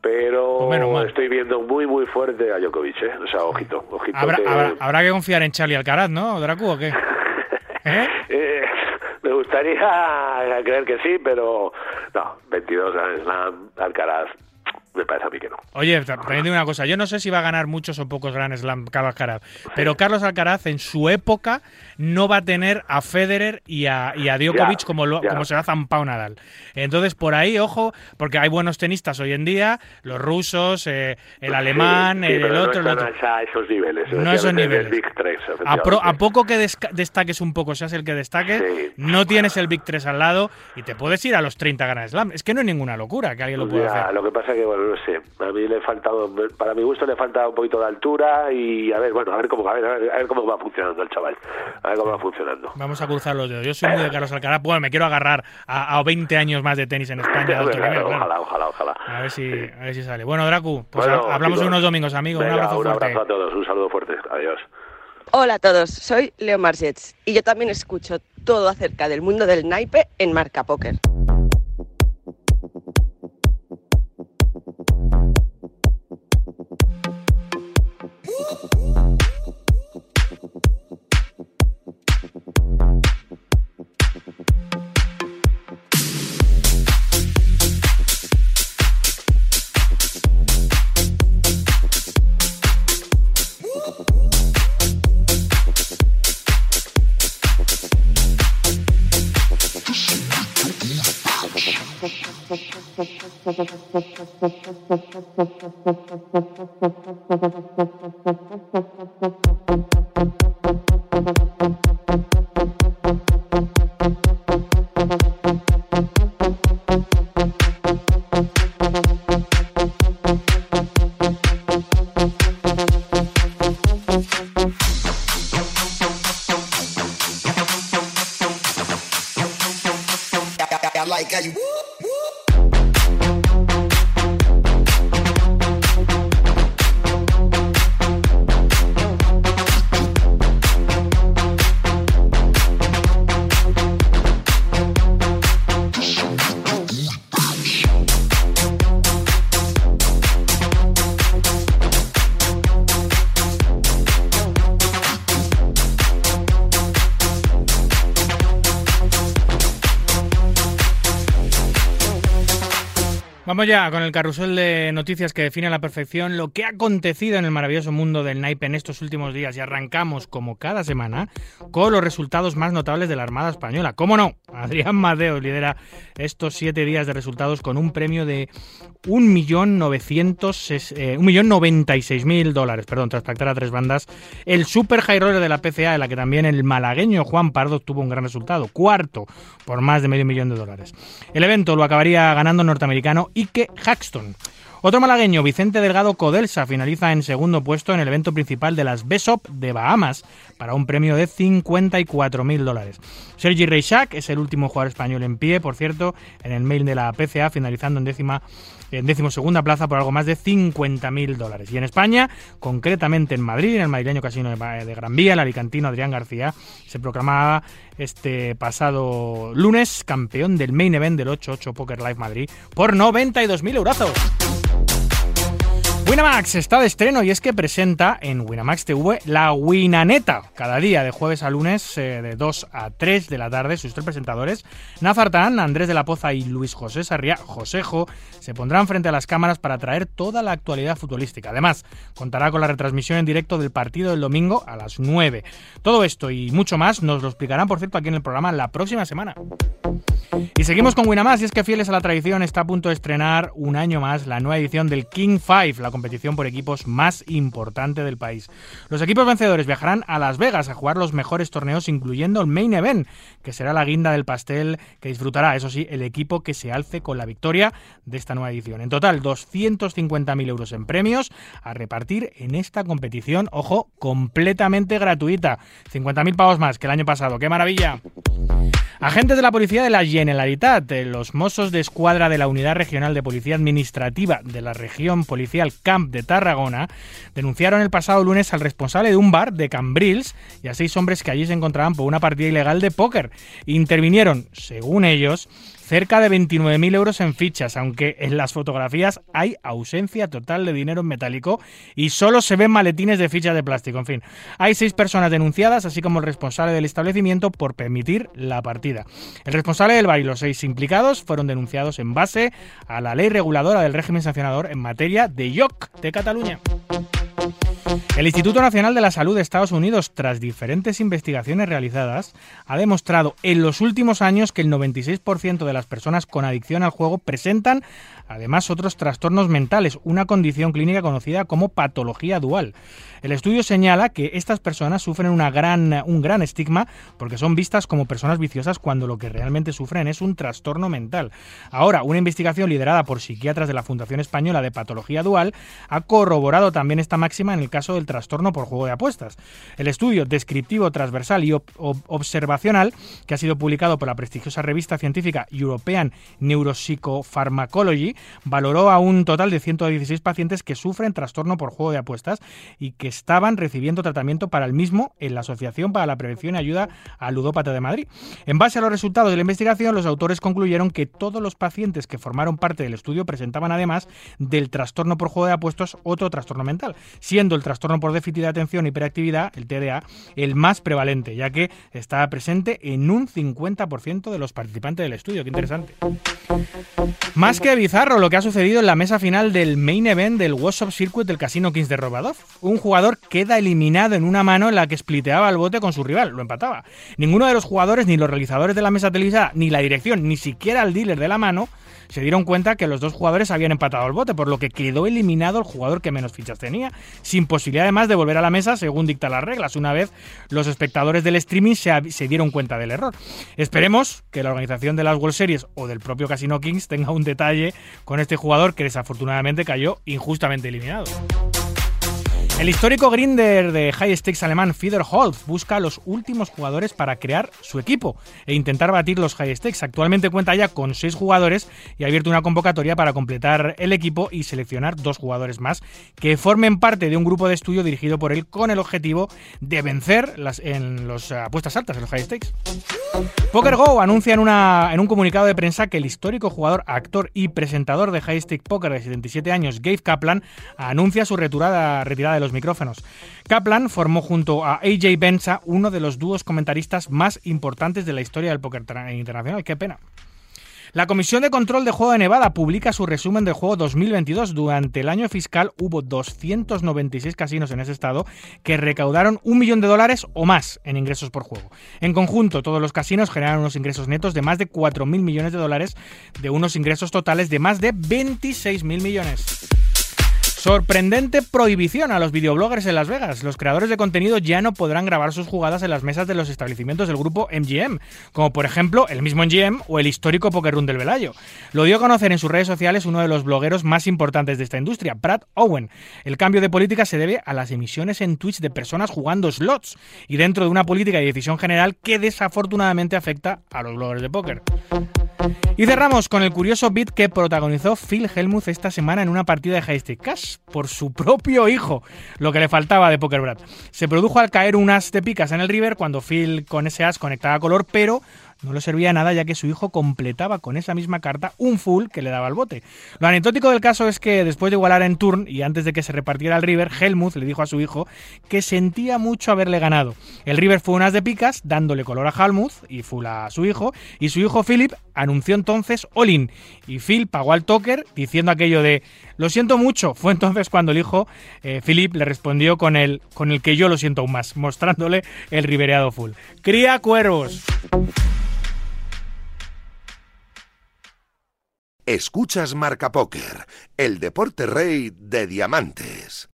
S4: Pero pues estoy viendo muy, muy fuerte a Djokovic, ¿eh? O sea, ojito, ojito.
S2: Habrá que, habrá, que confiar en Charlie Alcaraz, ¿no, Dracu, o qué?
S4: ¿Eh? Eh, me gustaría creer que sí, pero no, 22 Grand Slam, Alcaraz me parece a mí que no.
S2: Oye, también digo una cosa, yo no sé si va a ganar muchos o pocos Grand Slam Carlos Alcaraz, pero Carlos Alcaraz en su época no va a tener a Federer y a, y a Djokovic como, lo, como se ha zampado Nadal. Entonces, por ahí, ojo, porque hay buenos tenistas hoy en día, los rusos, eh, el alemán, el, otro...
S4: No
S2: están
S4: a esos niveles.
S2: No esos niveles. Big 3, a, poco que destaques un poco, seas el que destaque, no tienes el Big 3 al lado y te puedes ir a los 30 Grand Slam. Es que no hay ninguna locura que alguien lo pueda hacer.
S4: Lo que pasa es que, bueno, no sé, a mí le he faltado, para mi gusto le falta un poquito de altura y a ver, bueno, a ver cómo, a ver, a ver, cómo va funcionando el chaval, a ver cómo va funcionando.
S2: Vamos a cruzar los dedos. Yo soy muy de Carlos Alcaraz, bueno, me quiero agarrar a, a 20 años más de tenis en España.
S4: Ojalá, ojalá, ojalá.
S2: A ver si, a ver si sale. Bueno, Dracu, pues hablamos unos domingos, amigo. un abrazo fuerte.
S4: Un abrazo a todos, un saludo fuerte. Adiós.
S5: Hola a todos, soy Leo Margets y yo también escucho todo acerca del mundo del naipe en Marca Póker.
S2: Whoa. Ya con el carrusel de noticias que define a la perfección lo que ha acontecido en el maravilloso mundo del naipe en estos últimos días. Y arrancamos como cada semana con los resultados más notables de la Armada Española. ¿Cómo no? Adrián Madeo lidera estos siete días de resultados con un premio de 1.096.000 eh, dólares, perdón, tras pactar a tres bandas. El super high roller de la PCA, en la que también el malagueño Juan Pardo tuvo un gran resultado, cuarto por más de medio millón de dólares. El evento lo acabaría ganando norteamericano Ike Haxton. Otro malagueño, Vicente Delgado Codelsa, finaliza en segundo puesto en el evento principal de las BESOP de Bahamas para un premio de 54.000 dólares. Sergi Reixac es el último jugador español en pie, por cierto, en el mail de la PCA, finalizando en décima en décimo segunda plaza por algo más de 50.000 dólares. Y en España, concretamente en Madrid, en el madrileño casino de Gran Vía, el alicantino Adrián García se proclamaba este pasado lunes campeón del main event del 8-8 Poker Live Madrid por 92.000 euros. Winamax está de estreno y es que presenta en Winamax TV la Winaneta. Cada día, de jueves a lunes, eh, de 2 a 3 de la tarde, sus tres presentadores, Nazartán, Andrés de la Poza y Luis José Sarria, Josejo, se pondrán frente a las cámaras para traer toda la actualidad futbolística. Además, contará con la retransmisión en directo del partido del domingo a las 9. Todo esto y mucho más nos lo explicarán, por cierto, aquí en el programa la próxima semana. Y seguimos con Winamax, y es que fieles a la tradición está a punto de estrenar un año más la nueva edición del King 5, la competición por equipos más importante del país. Los equipos vencedores viajarán a Las Vegas a jugar los mejores torneos, incluyendo el Main Event, que será la guinda del pastel que disfrutará, eso sí, el equipo que se alce con la victoria de esta nueva edición. En total, 250.000 euros en premios a repartir en esta competición, ojo, completamente gratuita. 50.000 pavos más que el año pasado. ¡Qué maravilla! Agentes de la Policía de la Generalitat, los Mossos de Escuadra de la Unidad Regional de Policía Administrativa de la Región Policial Camp de Tarragona, denunciaron el pasado lunes al responsable de un bar de Cambrils y a seis hombres que allí se encontraban por una partida ilegal de póker. Intervinieron, según ellos, cerca de 29.000 euros en fichas, aunque en las fotografías hay ausencia total de dinero en metálico y solo se ven maletines de fichas de plástico. En fin, hay seis personas denunciadas, así como el responsable del establecimiento por permitir la partida. El responsable del bar y los seis implicados fueron denunciados en base a la ley reguladora del régimen sancionador en materia de IOC de Cataluña. El Instituto Nacional de la Salud de Estados Unidos, tras diferentes investigaciones realizadas, ha demostrado en los últimos años que el 96% de las personas con adicción al juego presentan además otros trastornos mentales, una condición clínica conocida como patología dual. El estudio señala que estas personas sufren una gran, un gran estigma porque son vistas como personas viciosas cuando lo que realmente sufren es un trastorno mental. Ahora, una investigación liderada por psiquiatras de la Fundación Española de Patología Dual ha corroborado también esta máxima en el caso del trastorno por juego de apuestas. El estudio descriptivo, transversal y observacional, que ha sido publicado por la prestigiosa revista científica European Neuropsychopharmacology, valoró a un total de 116 pacientes que sufren trastorno por juego de apuestas y que estaban recibiendo tratamiento para el mismo en la Asociación para la Prevención y Ayuda al Ludópata de Madrid. En base a los resultados de la investigación, los autores concluyeron que todos los pacientes que formaron parte del estudio presentaban además del trastorno por juego de apuestas otro trastorno mental, siendo el trastorno por déficit de atención y hiperactividad, el TDA, el más prevalente, ya que está presente en un 50% de los participantes del estudio. Interesante. Más que bizarro lo que ha sucedido en la mesa final del main event del WhatsApp Circuit del Casino Kings de Robadov. Un jugador queda eliminado en una mano en la que spliteaba el bote con su rival, lo empataba. Ninguno de los jugadores, ni los realizadores de la mesa televisada, ni la dirección, ni siquiera el dealer de la mano, se dieron cuenta que los dos jugadores habían empatado el bote, por lo que quedó eliminado el jugador que menos fichas tenía, sin posibilidad además de volver a la mesa según dictan las reglas, una vez los espectadores del streaming se, se dieron cuenta del error. Esperemos que la organización de las World Series o del propio Casino Kings tenga un detalle con este jugador que desafortunadamente cayó injustamente eliminado. El histórico grinder de high stakes alemán Fieder Holz busca a los últimos jugadores para crear su equipo e intentar batir los high stakes. Actualmente cuenta ya con seis jugadores y ha abierto una convocatoria para completar el equipo y seleccionar dos jugadores más que formen parte de un grupo de estudio dirigido por él con el objetivo de vencer las, en las apuestas altas, en los high stakes. Poker Go anuncia en, un comunicado de prensa que el histórico jugador, actor y presentador de high stake poker de 77 años, Gabe Kaplan, anuncia su retirada, retirada de los micrófonos. Kaplan formó junto a AJ Benza uno de los dúos comentaristas más importantes de la historia del póker internacional. Qué pena. La Comisión de Control de Juego de Nevada publica su resumen del juego 2022. Durante el año fiscal hubo 296 casinos en ese estado que recaudaron un millón de dólares o más en ingresos por juego. En conjunto, todos los casinos generaron unos ingresos netos de más de 4.000 millones de dólares, de unos ingresos totales de más de 26.000 millones. Sorprendente prohibición a los videobloggers en Las Vegas. Los creadores de contenido ya no podrán grabar sus jugadas en las mesas de los establecimientos del grupo MGM, como por ejemplo el mismo MGM o el histórico Poker Room del Velayo. Lo dio a conocer en sus redes sociales uno de los blogueros más importantes de esta industria, Brad Owen. El cambio de política se debe a las emisiones en Twitch de personas jugando slots y dentro de una política de decisión general que desafortunadamente afecta a los bloggers de póker. Y cerramos con el curioso beat que protagonizó Phil Helmuth esta semana en una partida de High Stakes Cash por su propio hijo, lo que le faltaba de Poker Brad. Se produjo al caer un as de picas en el river cuando Phil con ese as conectaba color, pero no le servía nada ya que su hijo completaba con esa misma carta un full que le daba al bote. Lo anecdótico del caso es que después de igualar en turn y antes de que se repartiera el river, Helmuth le dijo a su hijo que sentía mucho haberle ganado. El river fue un as de picas, dándole color a Helmuth y full a su hijo, y su hijo Philip anunció entonces all-in. Y Phil pagó al toker diciendo aquello de lo siento mucho. Fue entonces cuando el hijo eh, Philip le respondió con el, con el que yo lo siento aún más, mostrándole el rivereado full. Cría cuervos.
S6: Escuchas Marca Póker, el deporte rey de diamantes.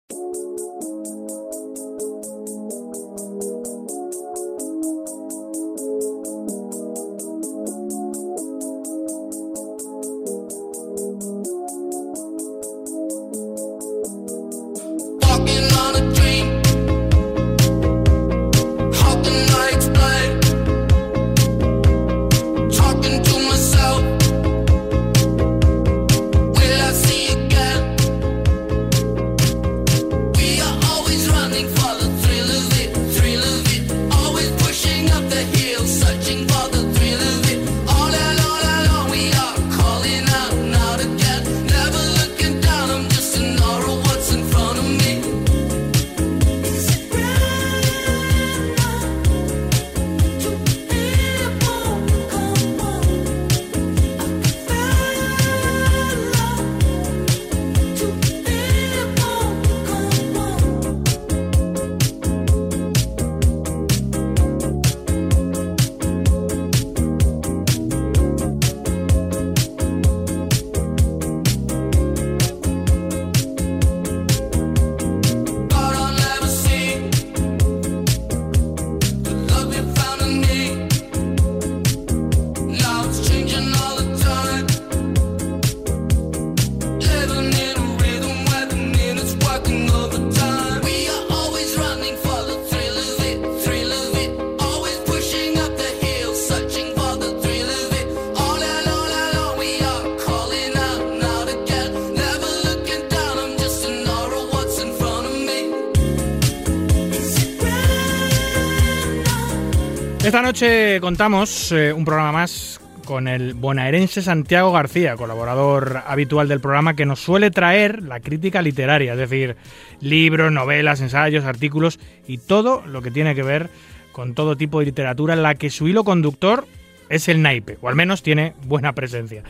S2: Noche contamos eh, un programa más con el bonaerense Santiago García, colaborador habitual del programa, que nos suele traer la crítica literaria, es decir, libros, novelas, ensayos, artículos y todo lo que tiene que ver con todo tipo de literatura en la que su hilo conductor es el naipe, o al menos tiene buena presencia.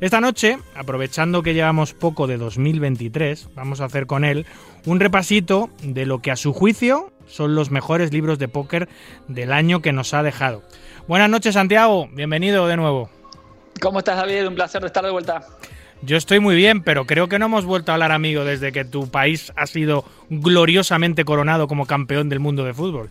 S2: Esta noche, aprovechando que llevamos poco de 2023, vamos a hacer con él un repasito de lo que a su juicio son los mejores libros de póker del año que nos ha dejado. Buenas noches, Santiago. Bienvenido de nuevo.
S7: ¿Cómo estás, David? Un placer de estar de vuelta.
S2: Yo estoy muy bien, pero creo que no hemos vuelto a hablar, amigo, desde que tu país ha sido gloriosamente coronado como campeón del mundo de fútbol.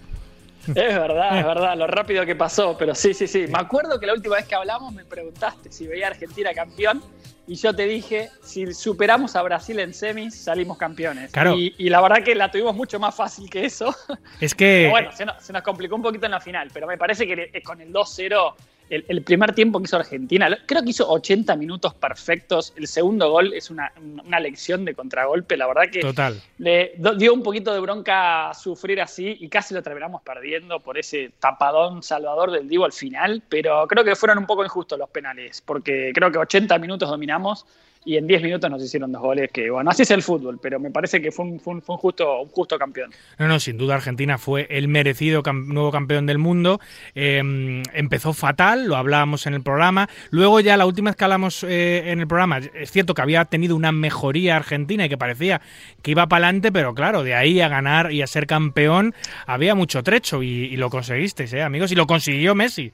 S7: Es verdad, es verdad, lo rápido que pasó, pero sí, sí, sí. Me acuerdo que la última vez que hablamos me preguntaste si veía a Argentina campeón y yo te dije, si superamos a Brasil en semis, salimos campeones.
S2: Claro.
S7: Y, y la verdad que la tuvimos mucho más fácil que eso.
S2: Es que...
S7: Pero bueno, se nos, se nos complicó un poquito en la final, pero me parece que eh, con el 2-0, el, el primer tiempo que hizo Argentina, creo que hizo 80 minutos perfectos. El segundo gol es una, una lección de contragolpe, la verdad que
S2: Total.
S7: le dio un poquito de bronca sufrir así y casi lo terminamos perdiendo por ese tapadón salvador del Divo al final, pero creo que fueron un poco injustos los penales, porque creo que 80 minutos dominamos y en 10 minutos nos hicieron dos goles, que bueno, así es el fútbol, pero me parece que fue un, fue un- fue un justo, un justo campeón.
S2: No, no, sin duda Argentina fue el merecido cam- nuevo campeón del mundo. Eh, empezó fatal, lo hablábamos en el programa. Luego ya la última vez que hablamos eh, en el programa, es cierto que había tenido una mejoría Argentina y que parecía que iba para adelante, pero claro, de ahí a ganar y a ser campeón había mucho trecho y, y lo conseguisteis, ¿eh, amigos? Y lo consiguió Messi.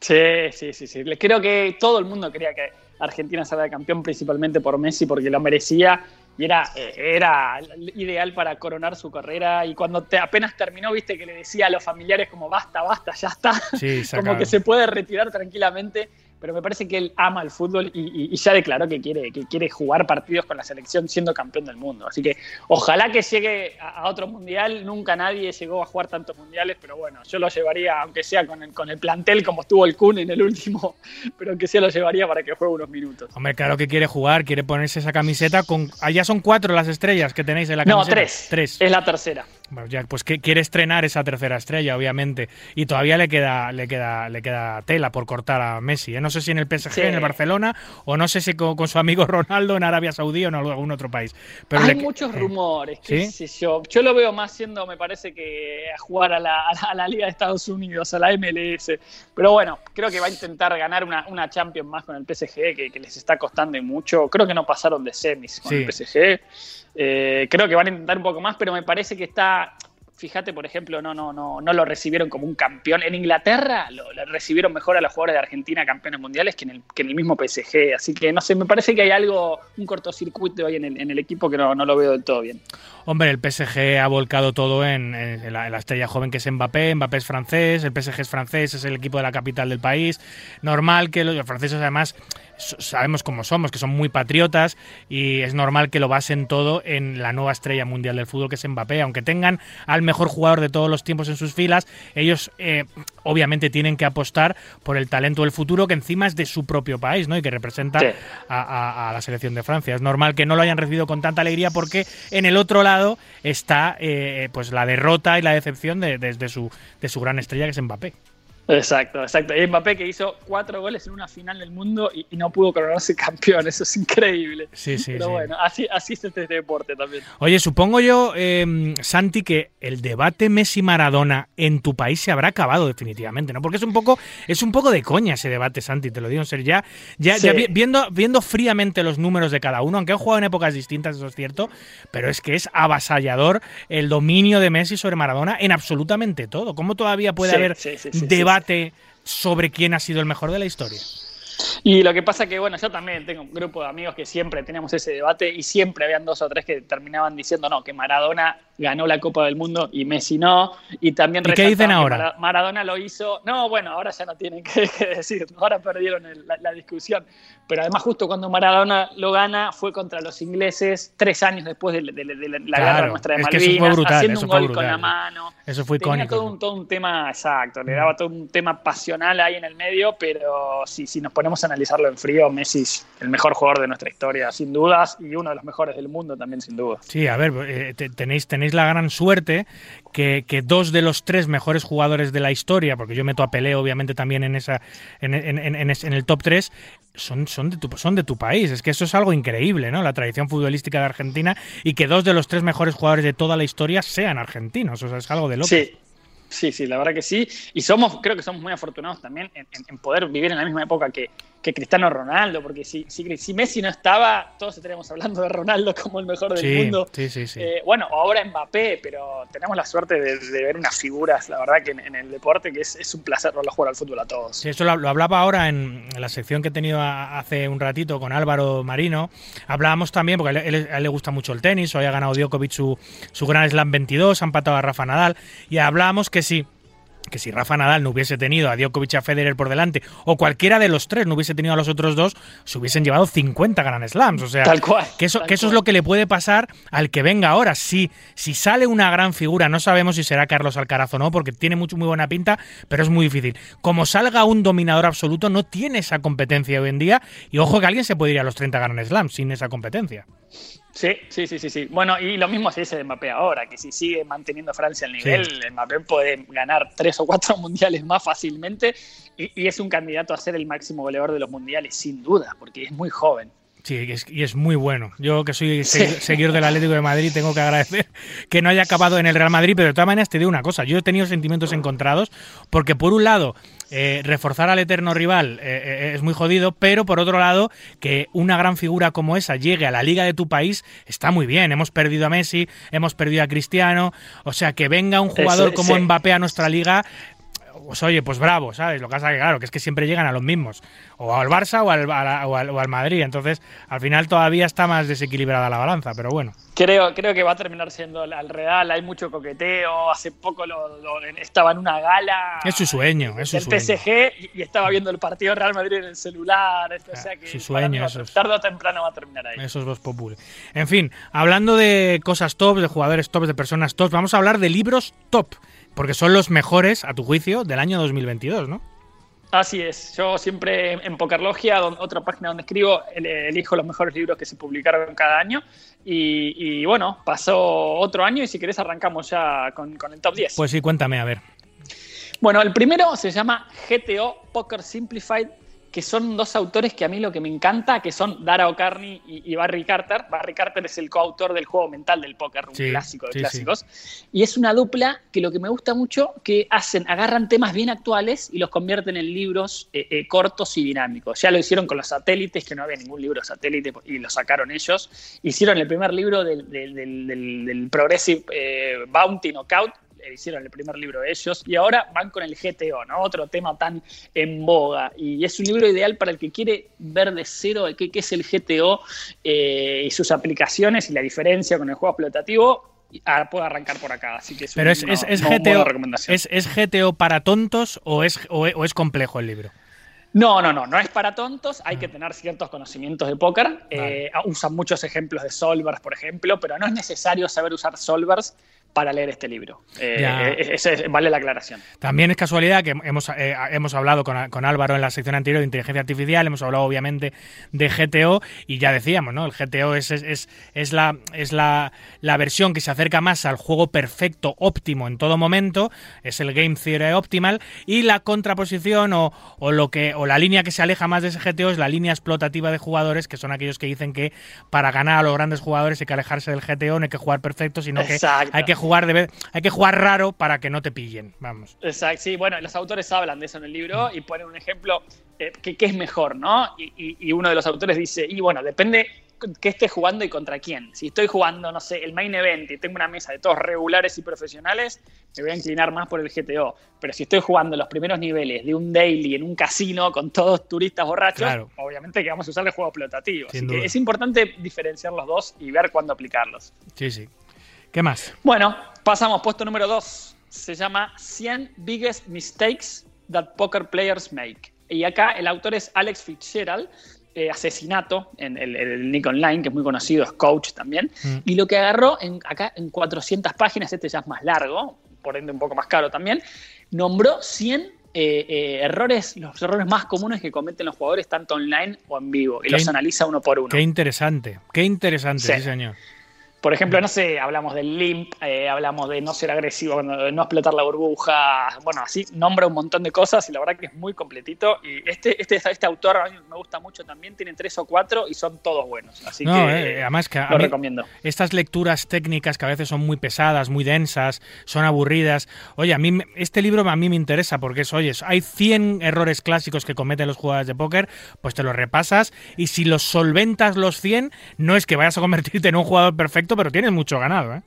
S7: Sí, sí, sí, sí. Creo que todo el mundo quería que Argentina salga campeón, principalmente por Messi, porque lo merecía y era, eh, era ideal para coronar su carrera. Y cuando te, apenas terminó, viste que le decía a los familiares como basta, basta, ya está.
S2: Sí,
S7: como que se puede retirar tranquilamente. Pero me parece que él ama el fútbol y, y- y ya declaró que quiere, que quiere jugar partidos con la selección siendo campeón del mundo. Así que ojalá que llegue a, a otro mundial. Nunca nadie llegó a jugar tantos mundiales, pero bueno, yo lo llevaría, aunque sea con el, con el plantel como estuvo el Kun en el último, pero que sea lo llevaría para que juegue unos minutos.
S2: Hombre, claro que quiere jugar, quiere ponerse esa camiseta con... Allá son cuatro las estrellas que tenéis en la
S7: No,
S2: camiseta.
S7: tres.
S2: Tres.
S7: Es la tercera.
S2: Bueno, ya, pues que quiere estrenar esa tercera estrella, obviamente. Y todavía le queda, le queda, le queda tela por cortar a Messi. ¿eh? No sé si en el PSG,
S7: Sí.
S2: en el Barcelona, o no sé si con, con su amigo Ronaldo en Arabia Saudí o en algún otro país. Pero
S7: Hay
S2: le-
S7: muchos
S2: eh,
S7: rumores,
S2: ¿Sí?
S7: sé yo. Yo lo veo más siendo, me parece que a jugar a la, a la- a la Liga de Estados Unidos, a la MLS. Pero bueno, creo que va a intentar ganar una, una Champions más con el PSG, que, que les está costando mucho. Creo que no pasaron de semis con
S2: Sí.
S7: el PSG. Eh, creo que van a intentar un poco más, pero me parece que está. Fíjate, por ejemplo, no, no, no, no lo recibieron como un campeón. En Inglaterra lo, recibieron mejor a los jugadores de Argentina campeones mundiales que en, el, que el mismo PSG. Así que no sé, me parece que hay algo, un cortocircuito ahí en el, equipo que no, no lo veo del todo bien.
S2: Hombre, el PSG ha volcado todo en, la, estrella joven que es Mbappé. Mbappé es francés, el PSG es francés, es el equipo de la capital del país. Normal que los franceses, además, sabemos cómo somos, que son muy patriotas y es normal que lo basen todo en la nueva estrella mundial del fútbol que es Mbappé. Aunque tengan al mejor jugador de todos los tiempos en sus filas, ellos eh, obviamente tienen que apostar por el talento del futuro que encima es de su propio país ¿no? y que representa
S7: Sí.
S2: a, a- a la selección de Francia. Es normal que no lo hayan recibido con tanta alegría porque en el otro lado está eh, pues la derrota y la decepción de, de- de su, de su gran estrella que es Mbappé.
S7: Exacto, exacto. Y Mbappé que hizo cuatro goles en una final del mundo y, y no pudo coronarse campeón. Eso es increíble.
S2: Sí, sí,
S7: Pero
S2: sí.
S7: bueno, así, así es este deporte también.
S2: Oye, supongo yo, eh, Santi, que el debate Messi-Maradona en tu país se habrá acabado definitivamente, ¿no? Porque es un poco, es un poco de coña ese debate, Santi, te lo digo en serio. Ya, ya,
S7: Sí.
S2: ya vi- viendo, viendo fríamente los números de cada uno, aunque han jugado en épocas distintas, eso es cierto, pero es que es avasallador el dominio de Messi sobre Maradona en absolutamente todo. ¿Cómo todavía puede
S7: Sí,
S2: haber
S7: sí.
S2: Debate sobre quién ha sido el mejor de la historia?
S7: Y lo que pasa que, bueno, yo también tengo un grupo de amigos que siempre teníamos ese debate y siempre habían dos o tres que terminaban diciendo, no, que Maradona ganó la Copa del Mundo y Messi no. Y también
S2: ¿Y qué dicen ahora?
S7: Mara- Maradona lo hizo. No, bueno, ahora ya no tienen que, que decir, ahora perdieron el- la, la discusión. Pero además, justo cuando Maradona lo gana, fue contra los ingleses tres años después de, de- de- de la
S2: Claro,
S7: guerra nuestra de
S2: es que eso fue
S7: Malvinas,
S2: brutal,
S7: haciendo
S2: eso
S7: un
S2: fue
S7: gol con la mano.
S2: Eso fue
S7: Tenía
S2: icónico.
S7: todo un, todo un tema exacto, le daba todo un tema pasional ahí en el medio, pero si, si nos ponemos analizarlo en frío, Messi es el mejor jugador de nuestra historia, sin dudas, y uno de los mejores del mundo también, sin duda.
S2: Sí, a ver, eh, te- tenéis, tenéis la gran suerte que, que dos de los tres mejores jugadores de la historia, porque yo meto a Pelé obviamente también en esa en, en- en- el top 3, son, son, de tu, son de tu país. Es que eso es algo increíble, ¿no? La tradición futbolística de Argentina y que dos de los tres mejores jugadores de toda la historia sean argentinos. O sea, es algo de loco.
S7: Sí, sí, sí, la verdad que sí. Y somos, creo que somos muy afortunados también en poder vivir en la misma época que, que Cristiano Ronaldo, porque si, si, si Messi no estaba, todos estaríamos hablando de Ronaldo como el mejor del
S2: Sí,
S7: mundo.
S2: sí, sí, sí.
S7: Eh, bueno, ahora Mbappé, pero tenemos la suerte de, de ver unas figuras, la verdad, que en, en el deporte que es, es un placer verlo jugar al fútbol a todos.
S2: Sí, eso lo, lo hablaba ahora en, la sección que he tenido a- hace un ratito con Álvaro Marino. Hablábamos también, porque a él, él- a él le gusta mucho el tenis, hoy ha ganado Djokovic su, su Gran Slam 22, ha empatado a Rafa Nadal, y hablábamos que sí. Que si Rafa Nadal no hubiese tenido a Djokovic y a Federer por delante, o cualquiera de los tres no hubiese tenido a los otros dos, se hubiesen llevado 50 Grand Slams. O sea,
S7: Tal cual,
S2: que eso,
S7: tal
S2: que eso es lo que le puede pasar al que venga ahora. Si, si sale una gran figura, no sabemos si será Carlos Alcaraz o no, porque tiene mucho, muy buena pinta, pero es muy difícil. Como salga un dominador absoluto, no tiene esa competencia hoy en día. Y ojo que alguien se puede ir a los 30 Grand Slams sin esa competencia.
S7: Sí, sí, sí, sí, sí. Bueno, y lo mismo se dice de Mbappé ahora, que si sigue manteniendo Francia al nivel, Mbappé puede ganar tres o cuatro mundiales más fácilmente y, y es un candidato a ser el máximo goleador de los mundiales, sin duda, porque es muy joven.
S2: Sí, y es, y es muy bueno. Yo que soy
S7: Sí.
S2: seguidor del Atlético de Madrid tengo que agradecer que no haya acabado en el Real Madrid, pero de todas maneras te digo una cosa, yo he tenido sentimientos encontrados porque por un lado eh, reforzar al eterno rival eh, eh, es muy jodido, pero por otro lado que una gran figura como esa llegue a la liga de tu país está muy bien. Hemos perdido a Messi, hemos perdido a Cristiano, o sea que venga un jugador
S7: Eso,
S2: como
S7: sí.
S2: Mbappé a nuestra liga pues oye, pues bravo, ¿sabes? Lo que pasa es que, claro, que es que siempre llegan a los mismos. O al Barça o al, la- o al, o al Madrid. Entonces, al final todavía está más desequilibrada la balanza, pero bueno.
S7: Creo, creo que va a terminar siendo al Real, hay mucho coqueteo, hace poco lo- lo- estaba en una gala
S2: Es su sueño, es su
S7: del
S2: sueño.
S7: PSG y, y estaba viendo el partido Real Madrid en el celular, o sea que
S2: su sueño, eso es.
S7: tarde o temprano va a terminar ahí.
S2: Eso es Populi. En fin, hablando de cosas top, de jugadores top, de personas top, vamos a hablar de libros top. Porque son los mejores, a tu juicio, del año 2022, ¿no?
S7: Así es, yo siempre en Pokerlogia, otra página donde escribo, el- elijo los mejores libros que se publicaron cada año. Y, y bueno, pasó otro año y si querés arrancamos ya con, con el top 10.
S2: Pues sí, cuéntame, a ver.
S7: Bueno, el primero se llama GTO Poker Simplified, que son dos autores que a mí lo que me encanta, que son Dara O'Carney y, y Barry Carter. Barry Carter es el coautor del juego mental del póker, un
S2: Sí,
S7: clásico de
S2: sí,
S7: clásicos. Y es una dupla que lo que me gusta mucho, que hacen, agarran temas bien actuales y los convierten en libros eh, eh, cortos y dinámicos. Ya lo hicieron con los satélites, que no había ningún libro satélite y lo sacaron ellos. Hicieron el primer libro del, del- del- del- Progressive eh, Bounty Knockout, hicieron el primer libro ellos y ahora van con el GTO, ¿no? Otro tema tan en boga. Y es un libro ideal para el que quiere ver de cero qué, qué es el GTO eh, y sus aplicaciones y la diferencia con el juego explotativo. y, ah, puede arrancar por acá, así que es,
S2: Pero es,
S7: una-
S2: es, es
S7: una
S2: GTO,
S7: recomendación.
S2: ¿es, ¿es GTO para tontos o es, o o es complejo el libro?
S7: No, no, no, no es para tontos, hay que tener ciertos conocimientos de póker. Eh, usan muchos ejemplos de solvers, por ejemplo, pero no es necesario saber usar solvers para leer este libro. Eh,
S2: Ya.
S7: eh, ese es- vale la aclaración.
S2: También es casualidad que hemos, eh, hemos hablado con, con Álvaro en la sección anterior de inteligencia artificial, hemos hablado obviamente de GTO y ya decíamos, ¿no? El GTO es, es, es, es la, es la, la versión que se acerca más al juego perfecto, óptimo en todo momento, es el Game Theory Optimal y la contraposición o, o lo que o la línea que se aleja más de ese GTO es la línea explotativa de jugadores, que son aquellos que dicen que para ganar a los grandes jugadores hay que alejarse del GTO, no hay que jugar perfecto, sino que
S7: Exacto.
S2: hay que jugar de vez- hay que jugar raro para que no te pillen, vamos.
S7: Exacto, sí, bueno, los autores hablan de eso en el libro y ponen un ejemplo eh, que, que es mejor, ¿no? Y, y- y uno de los autores dice, y bueno, depende qué esté jugando y contra quién. Si estoy jugando, no sé, el main event y tengo una mesa de todos regulares y profesionales, me voy a inclinar más por el GTO. Pero si estoy jugando los primeros niveles de un daily en un casino con todos turistas borrachos,
S2: Claro.
S7: obviamente que vamos a usar el juego explotativo.
S2: Sin
S7: Así
S2: duda.
S7: que es importante diferenciar los dos y ver cuándo aplicarlos.
S2: Sí, sí. ¿Qué más?
S7: Bueno, pasamos, puesto número 2. Se llama 100 Biggest Mistakes That Poker Players Make. Y acá el autor es Alex Fitzgerald, eh, Asesinato, en el, el Nick Online, que es muy conocido, es coach también.
S2: Mm.
S7: Y lo que agarró en, acá en 400 páginas, este ya es más largo, por ende un poco más caro también, nombró 100 eh, eh, errores, los errores más comunes que cometen los jugadores tanto online o en vivo, y
S2: Qué
S7: los analiza uno por uno.
S2: Qué interesante, qué interesante, sí,
S7: Sí.
S2: señor.
S7: Por ejemplo, no sé, hablamos del limp, eh, hablamos de no ser agresivo, de no explotar la burbuja, bueno, así nombra un montón de cosas y la verdad que es muy completito. Y este, este, este autor a mí me gusta mucho también, tiene tres o cuatro y son todos buenos. Así
S2: No,
S7: que
S2: eh, además que
S7: lo recomiendo.
S2: Estas lecturas técnicas que a veces son muy pesadas, muy densas, son aburridas. Oye, a mí este libro a mí me interesa porque es, oye, hay 100 errores clásicos que cometen los jugadores de póker, pues te los repasas y si los solventas los 100, no es que vayas a convertirte en un jugador perfecto, pero tienes mucho ganado, ¿eh?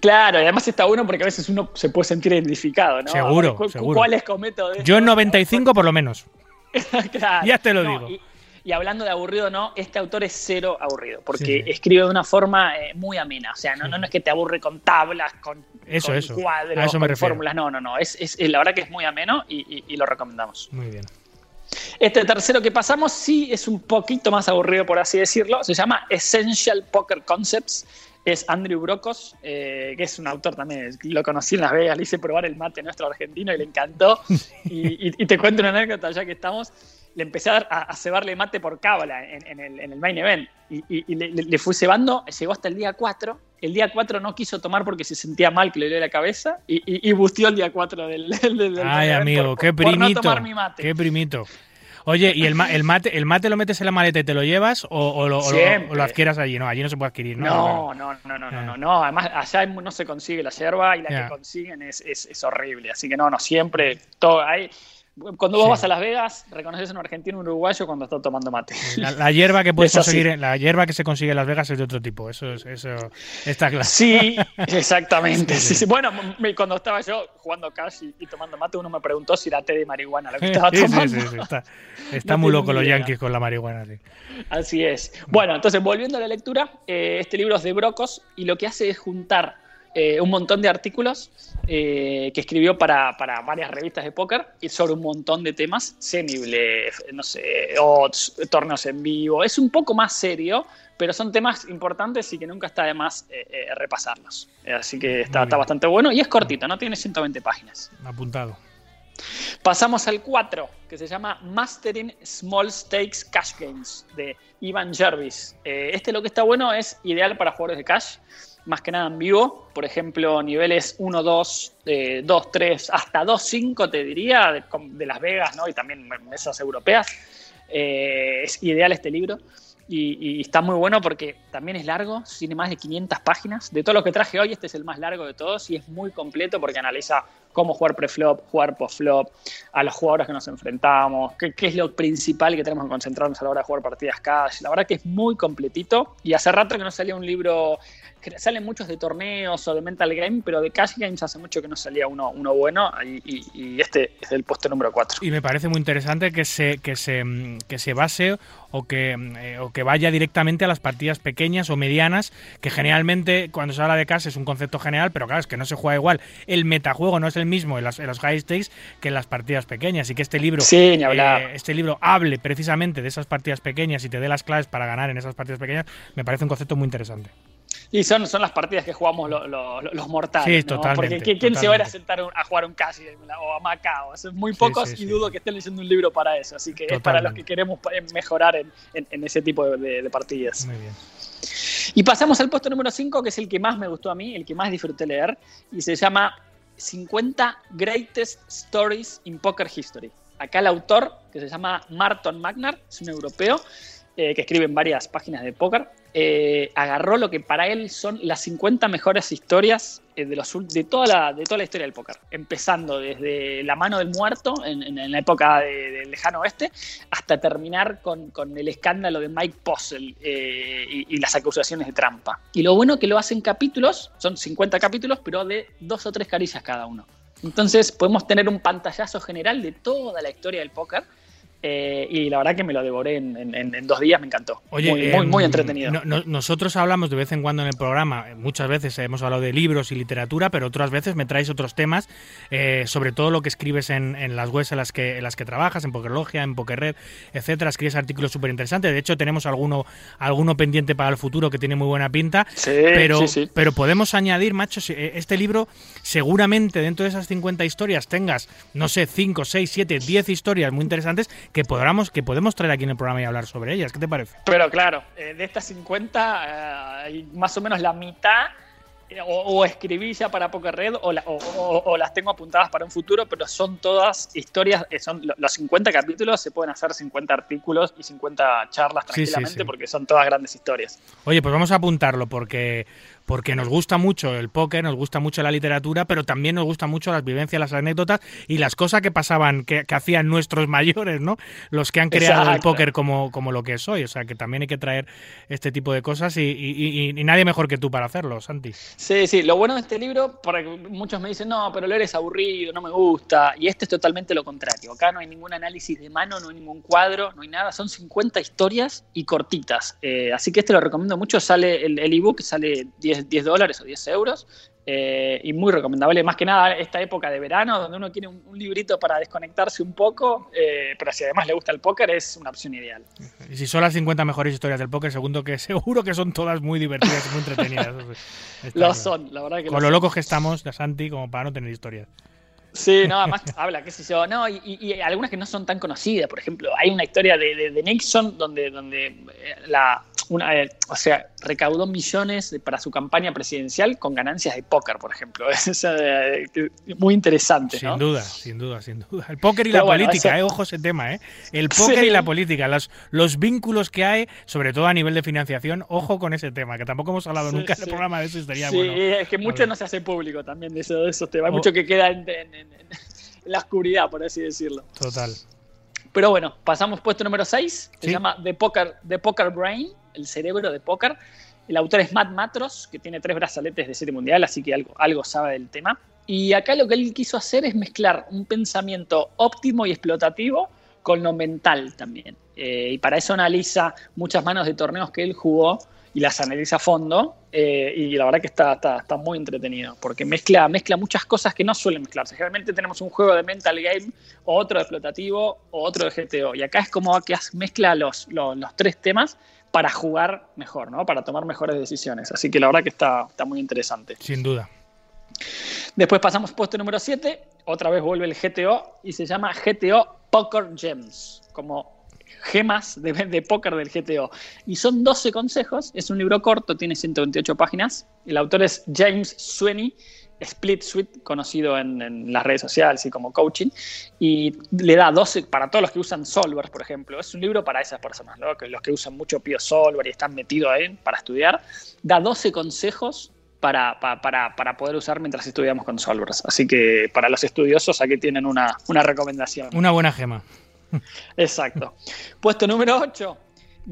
S7: Claro, y además está bueno porque a veces uno se puede sentir identificado, ¿no?
S2: Seguro,
S7: ¿Cu- cu-
S2: seguro.
S7: ¿Cuáles cometo de
S2: Yo en
S7: estos?
S2: 95 por lo menos.
S7: Claro.
S2: Ya te lo
S7: No,
S2: digo.
S7: Y, y hablando de aburrido, no, este autor es cero aburrido, porque
S2: Sí, sí.
S7: escribe de una forma eh, muy amena. O sea, no, no, no es que te aburre con tablas, con,
S2: Eso,
S7: con
S2: eso.
S7: cuadros,
S2: A eso me
S7: con fórmulas. No, no, no. Es, es- la verdad que es muy ameno y, y- y lo recomendamos.
S2: Muy bien.
S7: Este tercero que pasamos sí es un poquito más aburrido, por así decirlo. Se llama Essential Poker Concepts. Es Andrew Brocos, eh, que es un autor también. Lo conocí en Las Vegas, le hice probar el mate nuestro argentino y le encantó. Y, y- y te cuento una anécdota ya que estamos. Le empecé a, cebarle mate por cábala en, en el, en el main event. Y, le, le- fui cebando, llegó hasta el día 4. El día 4 no quiso tomar porque se sentía mal, que le dolía la cabeza. Y, busteó el día 4 del, del,
S2: Ay, amigo,
S7: por-
S2: qué
S7: por no
S2: primito.
S7: tomar mi mate.
S2: Qué primito. Oye, ¿y el, ma- el mate el mate lo metes en la maleta y te lo llevas o, o lo, o lo- o lo adquieras allí? No, allí no se puede adquirir, ¿no?
S7: No, no, no, no, no, no, no. Además, allá no se consigue la yerba y la que consiguen es, es, es horrible. Así que no, no, siempre. Todo, hay, cuando vos
S2: Sí.
S7: vas a Las Vegas, reconoces a un argentino un uruguayo cuando está tomando mate.
S2: La, la hierba que puedes conseguir, la hierba que se consigue en Las Vegas es de otro tipo, eso, es- eso está claro.
S7: Sí, exactamente. Sí, sí. Bueno, cuando estaba yo jugando cash y, y tomando mate, uno me preguntó si era té de marihuana lo que estaba tomando.
S2: sí, sí, está, está
S7: No
S2: muy loco los yankees con la marihuana. sí.
S7: Así es. Bueno, entonces volviendo a la lectura, eh, este libro es de Brocos y lo que hace es juntar eh, un montón de artículos eh, que escribió para, para varias revistas de póker y sobre un montón de temas, semi-blef, no sé, odds, torneos en vivo. Es un poco más serio, pero son temas importantes y que nunca está de más eh, repasarlos. Así que está, está bastante bueno y es cortito, no tiene 120 páginas.
S2: Apuntado.
S7: Pasamos al 4, que se llama Mastering Small Stakes Cash Games, de Ivan Jervis. Eh, este lo que está bueno es ideal para jugadores de cash, más que nada en vivo. Por ejemplo, niveles 1, 2, eh, 2, 3, hasta 2, 5 te diría, de, Las Vegas ¿no? y también mesas europeas. Eh, es ideal este libro. Y, y está muy bueno porque también es largo, tiene más de 500 páginas. De todos los que traje hoy, este es el más largo de todos y es muy completo porque analiza cómo jugar preflop, jugar postflop, a los jugadores que nos enfrentamos, qué, qué es lo principal que tenemos que concentrarnos a la hora de jugar partidas cash. La verdad que es muy completito y hace rato que no salía un libro, salen muchos de torneos o de mental game, pero de cash games hace mucho que no salía uno, uno bueno y, y- y este es el puesto número 4.
S2: Y me parece muy interesante que se, que se, que se base o que, eh, o que vaya directamente a las partidas pequeñas o medianas, que generalmente cuando se habla de cash es un concepto general, pero claro, es que no se juega igual. El metajuego no es el mismo en, las- en los high stakes que en las partidas pequeñas. Y que este libro,
S7: Sí, ni hablar.
S2: eh, este libro hable precisamente de esas partidas pequeñas y te dé las claves para ganar en esas partidas pequeñas, me parece un concepto muy interesante.
S7: Y son, son las partidas que jugamos lo- lo- lo- los mortales.
S2: Sí,
S7: ¿no? Porque ¿qui- ¿quién se va a ir a sentar a jugar un cash o a Macao? Son muy pocos
S2: sí,
S7: y dudo que estén leyendo un libro para eso. Así que es para los que queremos eh, mejorar en, en- en ese tipo de, de- de partidas.
S2: Muy bien.
S7: Y pasamos al puesto número 5, que es el que más me gustó a mí, el que más disfruté leer, y se llama 50 Greatest Stories in Poker History. Acá el autor, que se llama Marton Magnar, es un europeo eh, que escribe en varias páginas de póker, eh, agarró lo que para él son las 50 mejores historias eh, de, toda la, historia del póker, empezando desde la mano del muerto en, la época de- del lejano oeste hasta terminar con, el escándalo de Mike Postle eh, y, y las acusaciones de trampa. Y lo bueno que lo hacen capítulos, son 50 capítulos, pero de dos o tres carillas cada uno. Entonces podemos tener un pantallazo general de toda la historia del póker. Eh, y la verdad que me lo devoré en, en- en- en dos días, me encantó.
S2: Oye,
S7: muy, muy,
S2: em,
S7: muy entretenido.
S2: no- no- nosotros hablamos de vez en cuando en el programa, eh, muchas veces hemos hablado de libros y literatura, pero otras veces me traes otros temas, eh, sobre todo lo que escribes en, en las webs en las que en las que trabajas, en Pokerlogia, en Pokerred, etcétera. Escribes artículos súper interesantes. De hecho, tenemos alguno, alguno pendiente para el futuro que tiene muy buena pinta.
S7: Sí,
S2: pero,
S7: sí, sí.
S2: pero podemos añadir, macho, este libro seguramente dentro de esas 50 historias tengas, no sé, 5, 6, 7, 10 historias muy interesantes que podamos, que podemos traer aquí en el programa y hablar sobre ellas. ¿Qué te parece?
S7: Pero claro, eh, de estas 50, eh, hay más o menos la mitad eh, o, o escribí ya para Poker Red o, la- o- o- las tengo apuntadas para un futuro, pero son todas historias, son lo- los 50 capítulos, se pueden hacer 50 artículos y 50 charlas
S2: Sí, sí,
S7: tranquilamente
S2: sí.
S7: porque son todas grandes historias.
S2: Oye, pues vamos a apuntarlo porque, porque nos gusta mucho el póker, nos gusta mucho la literatura, pero también nos gusta mucho las vivencias, las anécdotas y las cosas que pasaban, que, que hacían nuestros mayores, ¿no? Los que han creado el póker como, como lo que es hoy. O sea, que también hay que traer este tipo de cosas y, y- y- y nadie mejor que tú para hacerlo, Santi.
S7: Sí, sí, lo bueno de este libro, porque muchos me dicen, no, pero leer es aburrido, no me gusta, y este es totalmente lo contrario. Acá no hay ningún análisis de mano, no hay ningún cuadro, no hay nada, son 50 historias y cortitas. Eh, así que este lo recomiendo mucho, sale el el ebook, sale 10, 10 dólares o 10 euros, eh, y muy recomendable, más que nada esta época de verano, donde uno quiere un, un librito para desconectarse un poco, eh, pero si además le gusta el póker, es una opción ideal.
S2: Y si son las 50 mejores historias del póker, segundo que seguro que son todas muy divertidas y muy entretenidas.
S7: Lo
S2: claro.
S7: son, la verdad que
S2: Con
S7: lo
S2: lo locos que estamos, de Santi, como para no tener historias.
S7: Sí, no, además habla, qué sé yo, no, y, algunas que no son tan conocidas, por ejemplo, hay una historia de, de- de Nixon donde, donde eh, la, una, eh, o sea, recaudó millones de- para su campaña presidencial con ganancias de póker, por ejemplo. Es eh, muy interesante,
S2: Sin
S7: ¿no?
S2: duda, sin duda, sin duda. El póker y
S7: Pero
S2: la
S7: bueno,
S2: política,
S7: eso-
S2: eh, ojo ese tema, ¿eh? El póker
S7: Sí.
S2: y la política, los, los vínculos que hay, sobre todo a nivel de financiación, ojo con ese tema, que tampoco hemos hablado
S7: Sí,
S2: nunca en el programa de eso y estaría
S7: Sí,
S2: bueno.
S7: es que mucho no se hace público también de, eso, de esos temas. Hay mucho que queda en, en- en- en la oscuridad, por así decirlo.
S2: Total.
S7: Pero bueno, pasamos puesto número 6. Se
S2: Sí.
S7: llama The Poker, The Poker Brain, el cerebro de póker. El autor es Matt Matros, que tiene tres brazaletes de serie mundial, así que algo, algo sabe del tema. Y acá lo que él quiso hacer es mezclar un pensamiento óptimo y explotativo con lo mental también. Eh, y para eso analiza muchas manos de torneos que él jugó y las analiza a fondo. eh, y la verdad que está, está, está muy entretenido, porque mezcla, mezcla muchas cosas que no suelen mezclarse. Generalmente tenemos un juego de mental game, o otro de explotativo, o otro de GTO. Y acá es como que mezcla los, los, los tres temas para jugar mejor, ¿no? Para tomar mejores decisiones. Así que la verdad que está, está muy interesante.
S2: Sin duda.
S7: Después pasamos puesto número 7, otra vez vuelve el GTO y se llama GTO Poker Gems, como gemas de, póker del GTO. Y son 12 consejos, es un libro corto, tiene 128 páginas. El autor es James Sweeney, Split Suite, conocido en, las redes sociales y como coaching, y le da 12 para todos los que usan Solver, por ejemplo. Es un libro para esas personas, ¿no? que los que usan mucho Pio Solver y están metidos ahí para estudiar. Da 12 consejos para, pa- para, para poder usar mientras estudiamos con Solvers. Así que para los estudiosos aquí tienen una, una recomendación.
S2: Una buena gema.
S7: Exacto. Puesto número 8,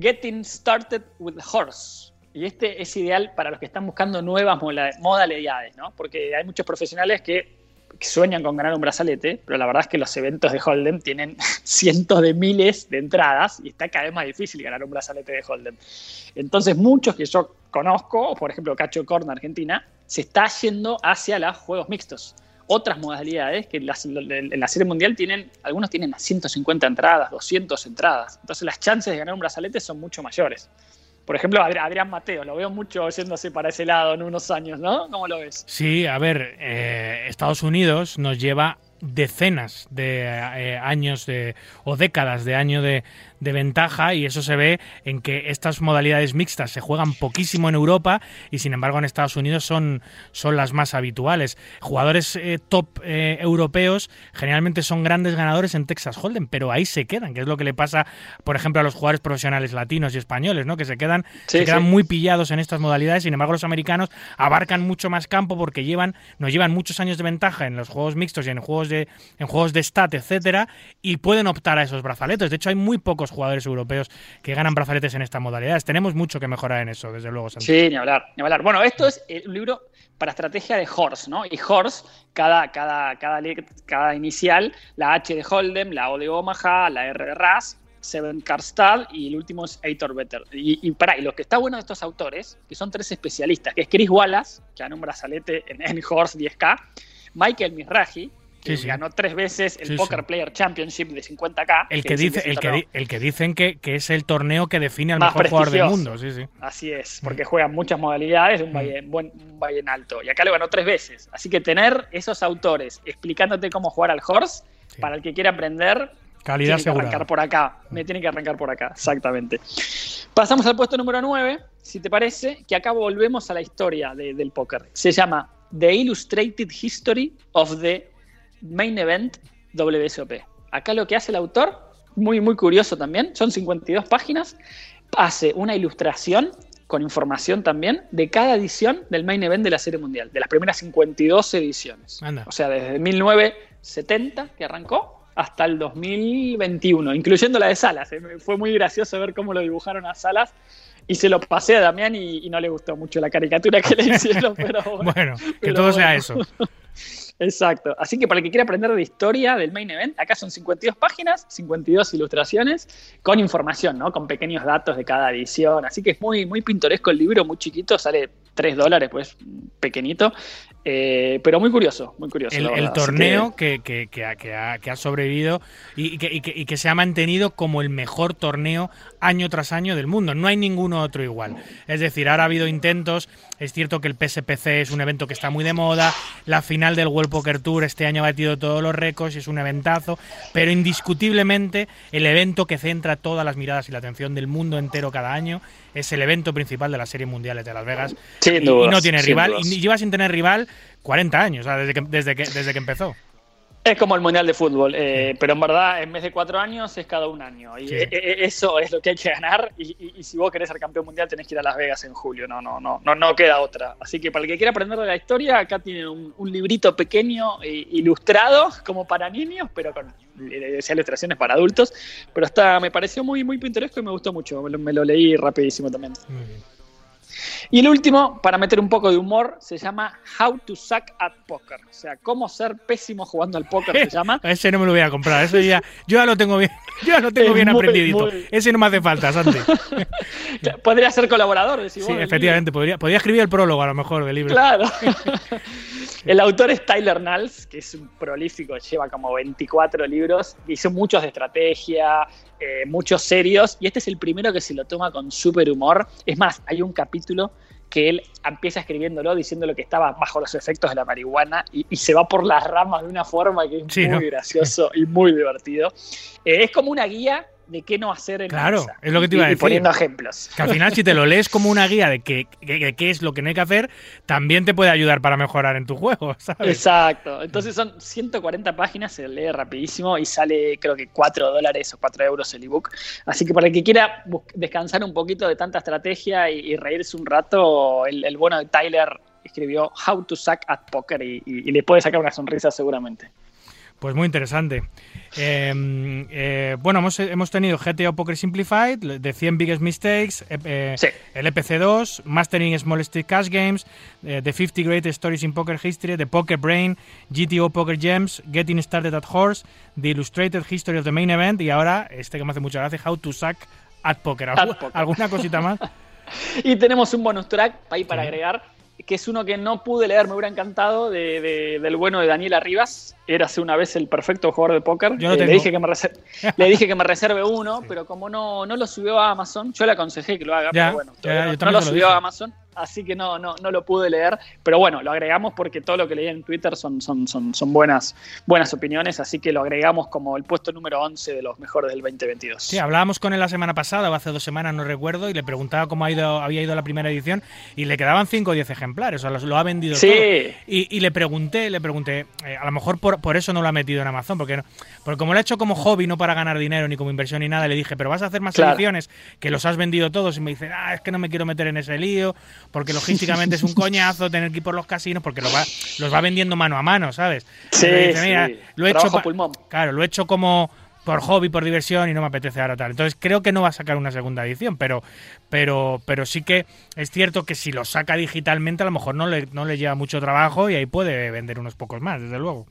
S7: Getting Started with Horse. Y este es ideal para los que están buscando nuevas modalidades, ¿no? Porque hay muchos profesionales que sueñan con ganar un brazalete, pero la verdad es que los eventos de Hold'em tienen cientos de miles de entradas y está cada vez más difícil ganar un brazalete de Hold'em. Entonces, muchos que yo conozco, por ejemplo, Cacho Corn Argentina, se está yendo hacia los juegos mixtos. Otras modalidades que en la, en la serie mundial tienen, algunos tienen 150 entradas, 200 entradas. Entonces, las chances de ganar un brazalete son mucho mayores. Por ejemplo, Adri- Adrián Mateo, lo veo mucho yéndose para ese lado en unos años, ¿no? ¿Cómo lo ves?
S2: Sí, a ver, eh, Estados Unidos nos lleva decenas de eh, años de, o décadas de año de, de ventaja y eso se ve en que estas modalidades mixtas se juegan poquísimo en Europa y sin embargo en Estados Unidos son, son las más habituales. Jugadores eh, top eh, europeos generalmente son grandes ganadores en Texas Hold'em, pero ahí se quedan, que es lo que le pasa, por ejemplo, a los jugadores profesionales latinos y españoles, ¿no? que se quedan,
S7: Sí,
S2: se quedan
S7: sí.
S2: muy pillados en estas modalidades, sin embargo los americanos abarcan mucho más campo porque llevan, nos llevan muchos años de ventaja en los juegos mixtos y en juegos de, en juegos de stat, etcétera, y pueden optar a esos brazaletes. De hecho, hay muy pocos jugadores europeos que ganan brazaletes en estas modalidades. Tenemos mucho que mejorar en eso, desde luego, Santi.
S7: Sí, ni hablar, ni hablar. Bueno, esto es un libro para estrategia de Horse, ¿no? Y Horse, cada, cada, cada, cada inicial, la H de Hold'em, la O de Omaha, la R de Ras, Seven Karstad y el último es Eitor Better. Y, pará, y lo que está bueno de estos autores, que son tres especialistas, que es Chris Wallace, que ganó un brazalete en, en Horse 10K, Michael Mizrahi, que
S2: Sí, sí.
S7: ganó tres veces el
S2: Sí,
S7: Poker. Player Championship de 50K.
S2: El que,
S7: dicen
S2: dice, el, que, el que dicen que, que es el torneo que define al
S7: Más
S2: mejor jugador del mundo. Sí, sí.
S7: Así es, porque juegan muchas modalidades de un
S2: Mm.
S7: valle, buen, un valle en alto. Y acá lo ganó tres veces. Así que tener esos autores explicándote cómo jugar al horse, para el que quiera aprender,
S2: Calidad
S7: tiene que arrancar
S2: segura.
S7: por acá. Me tiene que arrancar por acá, exactamente. Pasamos al puesto número 9, si te parece, que acá volvemos a la historia de- del póker. Se llama The Illustrated History of the Main Event WSOP. Acá lo que hace el autor, muy, muy curioso también, son 52 páginas, hace una ilustración con información también de cada edición del Main Event de la Serie Mundial, de las primeras 52 ediciones.
S2: Anda.
S7: O sea, desde 1970 que arrancó hasta el 2021, incluyendo la de Salas. eh. Fue muy gracioso ver cómo lo dibujaron a Salas y se lo pasé a Damián y, y no le gustó mucho la caricatura que le hicieron, pero bueno.
S2: Bueno, que
S7: Pero
S2: todo sea eso.
S7: Exacto. Así que para el que quiera aprender de historia del main event, acá son 52 páginas, 52 ilustraciones con información, ¿no? Con pequeños datos de cada edición. Así que es muy, muy pintoresco el libro, muy chiquito, sale 3 dólares, pues pequeñito. Eh, pero muy curioso, muy curioso.
S2: El, torneo que, que- que ha, que sobrevivido y, y que, y y se ha mantenido como el mejor torneo año tras año del mundo. No hay ninguno otro igual. Es decir, ahora ha habido intentos. Es cierto que el PSPC es un evento que está muy de moda. La final del World Poker Tour este año ha batido todos los récords. Es un eventazo. Pero indiscutiblemente el evento que centra todas las miradas y la atención del mundo entero cada año es el evento principal de las series mundiales de Las Vegas.
S7: Sin
S2: y, y no tiene rival.
S7: dudas.
S2: Y lleva sin tener rival 40 años, o sea, desde que, desde que, desde que empezó.
S7: Es como el Mundial de Fútbol, eh, pero en verdad en vez de cuatro años es cada un año. Y eh, eh, eso es lo que hay que ganar. Y, y- y si vos querés ser campeón mundial tenés que ir a Las Vegas en julio. No, no, no, no, no queda otra. Así que para el que quiera aprender de la historia, acá tienen un, un librito pequeño e ilustrado, como para niños, pero con ilustraciones para adultos. Pero está, me pareció muy, muy pintoresco y me gustó mucho. Me lo, me lo leí rapidísimo también.
S2: Muy bien.
S7: Y el último, para meter un poco de humor, se llama How to Suck at Poker. O sea, cómo ser pésimo jugando al póker se llama.
S2: Ese no me lo voy a comprar, eso ya, yo ya lo tengo bien, yo ya lo tengo
S7: Es
S2: bien
S7: muy,
S2: aprendidito.
S7: muy-
S2: Ese no me hace falta, Santi.
S7: Podría ser colaborador, decís
S2: Sí,
S7: vos,
S2: efectivamente, podría, podría escribir el prólogo a lo mejor del libro.
S7: Claro. El autor es Tyler Nals, que es un prolífico, lleva como 24 libros, hizo muchos de estrategia, eh, muchos serios, y este es el primero que se lo toma con súper humor. Es más, hay un capítulo que él empieza escribiéndolo diciéndolo que estaba bajo los efectos de la marihuana y, y se va por las ramas de una forma que es
S2: Sí,
S7: muy
S2: ¿no?
S7: gracioso y muy divertido. Eh, es como una guía de qué no hacer en la
S2: Claro, es lo que te iba a
S7: Y- y
S2: decir.
S7: poniendo ejemplos.
S2: Que al final, si te lo lees como una guía de qué qué- qué- qué es lo que no hay que hacer, también te puede ayudar para mejorar en tu juego, ¿sabes?
S7: Exacto. Entonces son 140 páginas, se lee rapidísimo y sale creo que 4 dólares o 4 euros el ebook. Así que para el que quiera descansar un poquito de tanta estrategia y, y reírse un rato, el, el bueno de Tyler escribió How to Suck at Poker y, y- y le puede sacar una sonrisa seguramente.
S2: Pues muy interesante. Eh, eh, bueno, hemos, hemos tenido GTO Poker Simplified, The 100 Biggest Mistakes, eh, eh,
S7: Sí.
S2: el EPC2, Mastering Small Stick Cash Games, eh, The 50 Greatest Stories in Poker History, The Poker Brain, GTO Poker Gems, Getting Started at Horse, The Illustrated History of the Main Event y ahora este que me hace mucha gracia, How to Suck at Poker.
S7: At
S2: ¿Algu-
S7: Poker.
S2: ¿Alguna cosita más?
S7: Y tenemos un bonus track ahí para
S2: Sí.
S7: agregar, que es uno que no pude leer, me hubiera encantado, de, de- del bueno de Daniel Arribas. Era hace una vez el perfecto jugador de póker.
S2: Yo
S7: Eh, le, dije que me le dije que me reserve uno, pero como no, no lo subió a Amazon, yo le aconsejé que lo haga,
S2: Ya,
S7: pero bueno,
S2: ya,
S7: no, lo
S2: lo
S7: subió
S2: dije.
S7: a Amazon, así que no, no, no lo pude leer. Pero bueno, lo agregamos porque todo lo que leí en Twitter son, son, son, son buenas, buenas opiniones, así que lo agregamos como el puesto número 11 de los mejores del 2022.
S2: Sí, hablábamos con él la semana pasada o hace dos semanas, no recuerdo, y le preguntaba cómo ha ido, había ido la primera edición y le quedaban 5 o 10 ejemplares, o sea, lo ha vendido
S7: Sí.
S2: todo. Y, y le pregunté, le pregunté, eh, a lo mejor por, por eso no lo ha metido en Amazon, porque, no- porque como lo ha hecho como hobby, no para ganar dinero ni como inversión ni nada, le dije, pero vas a hacer más
S7: Claro.
S2: ediciones que los has vendido todos y me dice, ah, es que no me quiero meter en ese lío, porque logísticamente es un coñazo tener que ir por los casinos, porque los va, los va vendiendo mano a mano, ¿sabes?
S7: Sí,
S2: Entonces dice,
S7: sí.
S2: "Mira, lo he hecho
S7: Trabajo pulmón.
S2: Claro, lo he hecho como por hobby, por diversión y no me apetece ahora tal. Entonces creo que no va a sacar una segunda edición, pero, pero, pero sí que es cierto que si lo saca digitalmente a lo mejor no le, no le lleva mucho trabajo y ahí puede vender unos pocos más, desde luego.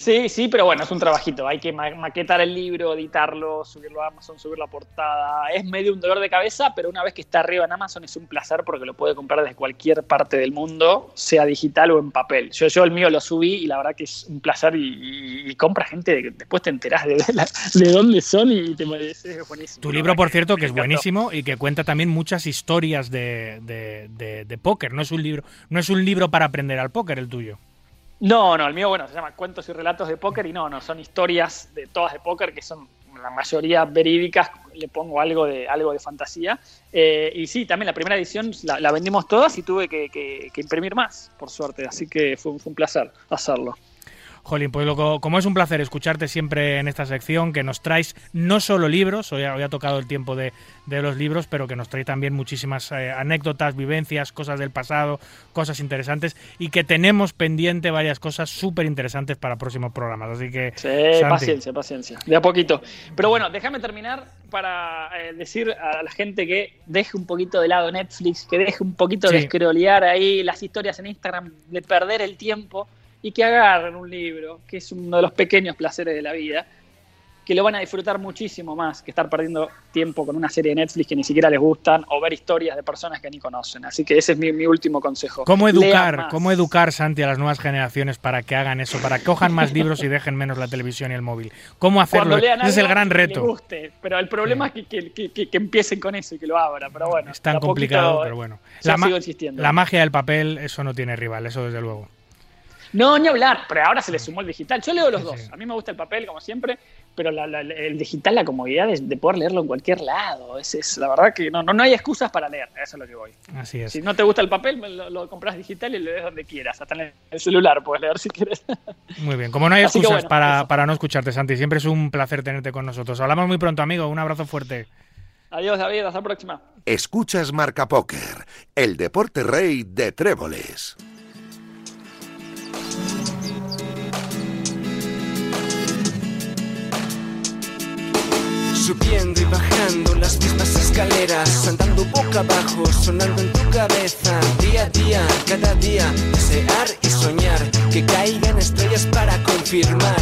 S7: Sí, sí, pero bueno, es un trabajito. Hay que ma- maquetar el libro, editarlo, subirlo a Amazon, subir la portada. Es medio un dolor de cabeza, pero una vez que está arriba en Amazon es un placer porque lo puede comprar desde cualquier parte del mundo, sea digital o en papel. Yo, yo el mío lo subí y la verdad que es un placer y, y- y compra gente que después te enterás de, de la- de dónde son y te parece buenísimo.
S2: Tu libro, por cierto, que es buenísimo y que cuenta también muchas historias de, de, de- de póker. No es un libro, no es un libro para aprender al póker el tuyo.
S7: No, no, el mío, bueno, se llama Cuentos y Relatos de Póker y no, no, son historias de todas de póker que son la mayoría verídicas, le pongo algo de, algo de fantasía. Eh, y sí, también la primera edición la, la vendimos todas y tuve que, que- que imprimir más, por suerte, así que fue, fue un placer hacerlo.
S2: Jolín, pues loco, como es un placer escucharte siempre en esta sección, que nos traes no solo libros, hoy ha, hoy ha tocado el tiempo de, de los libros, pero que nos trae también muchísimas eh, anécdotas, vivencias, cosas del pasado, cosas interesantes, y que tenemos pendiente varias cosas súper interesantes para próximos programas. Así que,
S7: Sí,
S2: Santi.
S7: paciencia, paciencia, de a poquito. Pero bueno, déjame terminar para eh, decir a la gente que deje un poquito de lado Netflix, que deje un poquito de
S2: Sí.
S7: scrollear ahí las historias en Instagram, de perder el tiempo y que agarren un libro, que es uno de los pequeños placeres de la vida, que lo van a disfrutar muchísimo más que estar perdiendo tiempo con una serie de Netflix que ni siquiera les gustan o ver historias de personas que ni conocen. Así que ese es mi, mi último consejo.
S2: ¿Cómo educar. ¿Cómo educar, Santi, a las nuevas generaciones para que hagan eso, para que cojan más libros y dejen menos la televisión y el móvil? ¿Cómo hacerlo? Ese es el gran reto.
S7: guste. Pero el problema es que, que- que- que- empiecen con eso y que lo abran. Pero bueno,
S2: Es tan complicado,
S7: poquito
S2: pero bueno. La, ma- la magia del papel, eso no tiene rival, eso desde luego.
S7: No, ni hablar, pero ahora se le sumó el digital. Yo leo los
S2: Sí,
S7: dos.
S2: sí.
S7: A mí me gusta el papel, como siempre, pero la- la- el digital, la comodidad de, de poder leerlo en cualquier lado. Es, es la verdad que no, no, no hay excusas para leer. Eso es lo que voy.
S2: Así es.
S7: Si no te gusta el papel, lo, lo compras digital y lo lees donde quieras. Hasta en el celular puedes leer si quieres.
S2: Muy bien. Como no hay excusas
S7: bueno,
S2: para, para no escucharte, Santi, siempre es un placer tenerte con nosotros. Hablamos muy pronto, amigo. Un abrazo fuerte.
S7: Adiós, David. Hasta la próxima.
S1: Escuchas Marca Póker, el deporte rey de tréboles.
S6: Subiendo y bajando las mismas escaleras, andando boca abajo, sonando en tu cabeza, día a día, cada día, desear y soñar, que caigan estrellas para confirmar,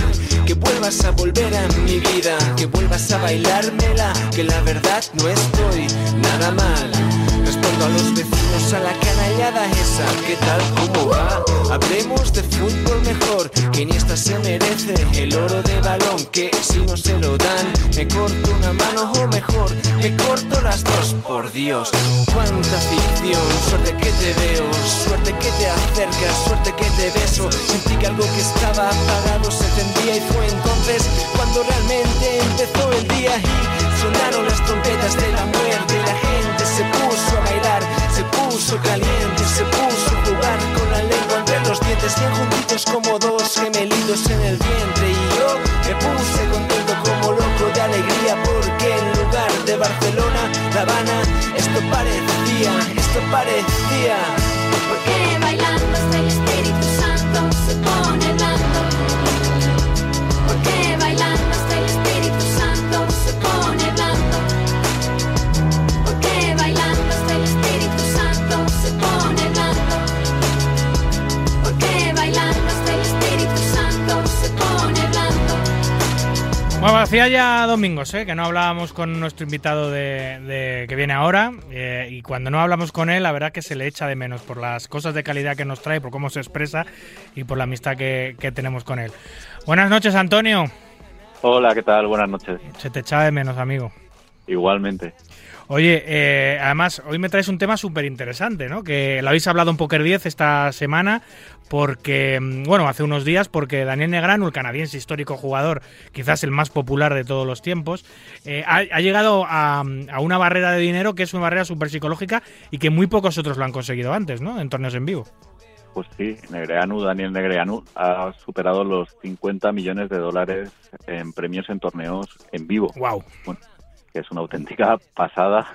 S6: que vuelvas a volver a mi vida, que vuelvas a bailármela, que la verdad no estoy nada mal. Respondo a los vecinos a la canallada esa, ¿qué tal cómo va? Hablemos de fútbol mejor, que ni esta se merece el oro de balón, que si no se lo dan, me corto una mano o mejor, me corto las dos, por Dios. Cuánta ficción, suerte que te veo, suerte que te acercas, suerte que te beso. Sentí que algo que estaba apagado se encendía y fue entonces cuando realmente empezó el día y sonaron las trompetas de la muerte. La gente puso caliente, se puso a jugar con la lengua entre los dientes, bien juntitos como dos gemelitos en el vientre. Y yo me puse contento como loco de alegría porque en lugar de Barcelona, La Habana, esto parecía, esto parecía.
S2: Bueno, hacía ya domingos ¿eh? que no hablábamos con nuestro invitado de, de- que viene ahora eh, y cuando no hablamos con él la verdad que se le echa de menos por las cosas de calidad que nos trae, por cómo se expresa y por la amistad que, que tenemos con él. Buenas noches Antonio,
S8: Hola, ¿qué tal? Buenas noches.
S2: se te echa de menos amigo.
S8: Igualmente.
S2: Oye, eh, además, hoy me traes un tema súper interesante, ¿no? Que lo habéis hablado en Poker 10 esta semana, porque, mm, bueno, hace unos días, porque Daniel Negrano, el canadiense histórico jugador, quizás el más popular de todos los tiempos, eh, ha, ha llegado a, a una barrera de dinero que es una barrera súper psicológica y que muy pocos otros lo han conseguido antes, ¿no? En torneos en vivo.
S8: Pues sí, Negreanu, Daniel Negreanu ha superado los 50 millones de dólares en premios en torneos en vivo,
S2: ¡Wow!
S8: Que es una auténtica pasada.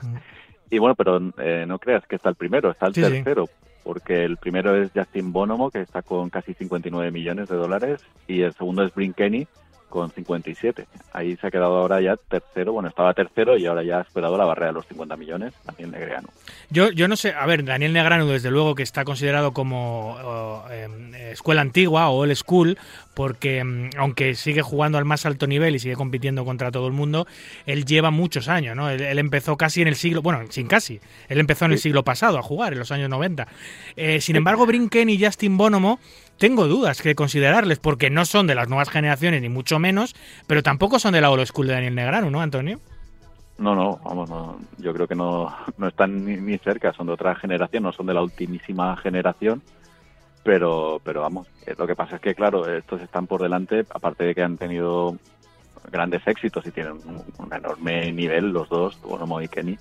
S8: Y bueno, pero eh, no creas que está el primero, está el
S2: Sí, sí.
S8: tercero, porque el primero es Justin Bonomo, que está con casi 59 millones de dólares, y el segundo es Brink Kenny, con 57. Ahí se ha quedado ahora ya tercero, bueno, estaba tercero y ahora ya ha superado la barrera de los 50 millones, Daniel Negreanu.
S2: Yo, yo no sé, a ver, Daniel Negrano desde luego que está considerado como oh, em, escuela antigua o old school, porque em, aunque sigue jugando al más alto nivel y sigue compitiendo contra todo el mundo, él lleva muchos años, ¿no? Él, él empezó casi en el siglo, bueno, sin casi, él empezó en el siglo pasado a jugar, en los años 90. Eh, sin embargo, Brinken y Justin Bonomo, tengo dudas que considerarles, porque no son de las nuevas generaciones, ni mucho menos, pero tampoco son de la old school de Daniel Negrano, ¿no, Antonio?
S8: No, no, vamos, no, yo creo que no, no están ni, cerca, son de otra generación, no son de la ultimísima generación, pero, pero vamos, eh, lo que pasa es que, claro, estos están por delante, aparte de que han tenido grandes éxitos y tienen un, enorme nivel los dos, Bonomo y Kenny,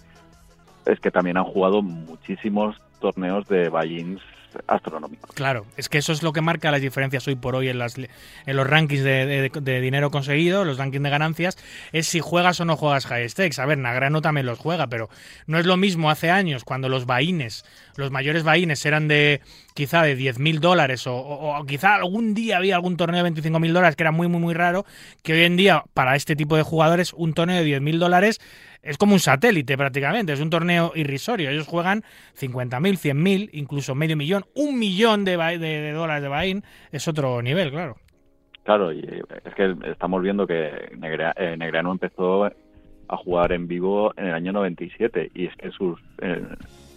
S8: es que también han jugado muchísimos torneos de buy-ins astronómicos.
S2: Claro, es que eso es lo que marca las diferencias hoy por hoy en, las, en los rankings de, dinero conseguido, los rankings de ganancias, es si juegas o no juegas high stakes. A ver, Nagrano también los juega, pero no es lo mismo hace años cuando los vaines, los mayores vaines eran de quizá de 10.000 dólares o quizá algún día había algún torneo de 25.000 dólares que era muy, muy, muy raro, que hoy en día para este tipo de jugadores un torneo de 10.000 dólares es como un satélite prácticamente, es un torneo irrisorio. Ellos juegan 50.000, 100.000, incluso medio millón, un millón de, de, dólares de buy-in, es otro nivel, claro.
S8: Claro, y es que estamos viendo que eh, Negreanu empezó a jugar en vivo en el año 97 y es que sus... eh,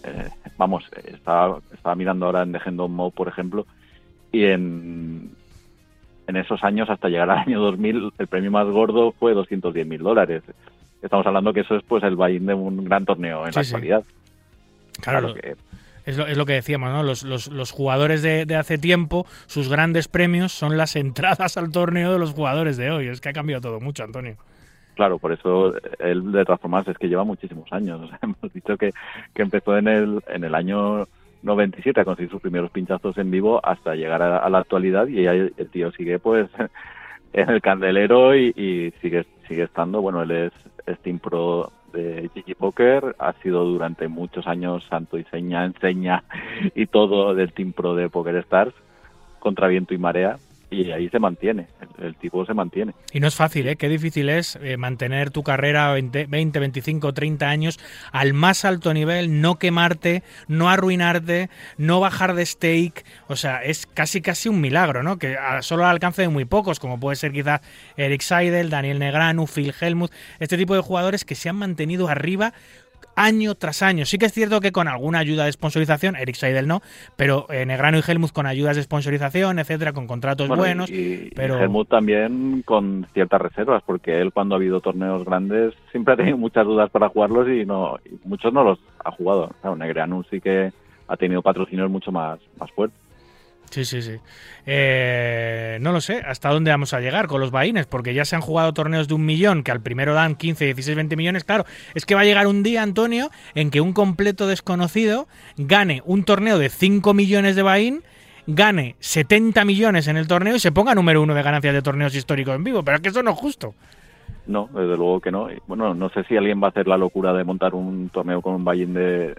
S8: eh, vamos, estaba, mirando ahora en The Hand of Mode, por ejemplo, y en, en esos años, hasta llegar al año 2000, el premio más gordo fue 210 mil dólares. Estamos hablando que eso es pues el buy-in de un gran torneo en la
S2: sí.
S8: actualidad.
S2: Claro,
S8: que
S2: Es lo, es lo que decíamos, ¿no? Los, los- los jugadores de, de hace tiempo, sus grandes premios son las entradas al torneo de los jugadores de hoy. Es que ha cambiado todo mucho, Antonio.
S8: Claro, por eso él de todas formas es que lleva muchísimos años. O sea, hemos dicho que, que empezó en el, en el año 97 a conseguir sus primeros pinchazos en vivo hasta llegar a, a la actualidad y ahí el tío sigue pues en el candelero y, y sigue sigue estando. Bueno, él es Steam Pro de GG Poker, ha sido durante muchos años santo y seña, enseña y todo del Team Pro de Poker Stars contra viento y marea y ahí se mantiene, el, tipo se mantiene.
S2: Y no es fácil, ¿eh? Qué difícil es eh, mantener tu carrera 20, 20, 25, 30 años al más alto nivel, no quemarte, no arruinarte, no bajar de stake. O sea, es casi casi un milagro, ¿no? Que solo al alcance de muy pocos, como puede ser quizás Eric Seidel, Daniel Negranu, Phil Helmuth, este tipo de jugadores que se han mantenido arriba año tras año. Sí que es cierto que con alguna ayuda de sponsorización, Eric Seidel no, pero eh, Negrano y Helmuth con ayudas de sponsorización, etcétera, con contratos
S8: Bueno,
S2: buenos.
S8: y, y
S2: pero-
S8: Helmut también con ciertas reservas, porque él cuando ha habido torneos grandes siempre ha tenido muchas dudas para jugarlos y no y muchos no los ha jugado. Claro, Negreanu sí que ha tenido patrocinios mucho más, más fuertes.
S2: Sí, sí, sí. Eh, no lo sé hasta dónde vamos a llegar con los vaines, porque ya se han jugado torneos de un millón, que al primero dan 15, 16, 20 millones. Claro, es que va a llegar un día, Antonio, en que un completo desconocido gane un torneo de 5 millones de vaín, gane 70 millones en el torneo y se ponga número uno de ganancias de torneos históricos en vivo. Pero es que eso no es justo.
S8: No, desde luego que no. Bueno, no sé si alguien va a hacer la locura de montar un torneo con un buy de,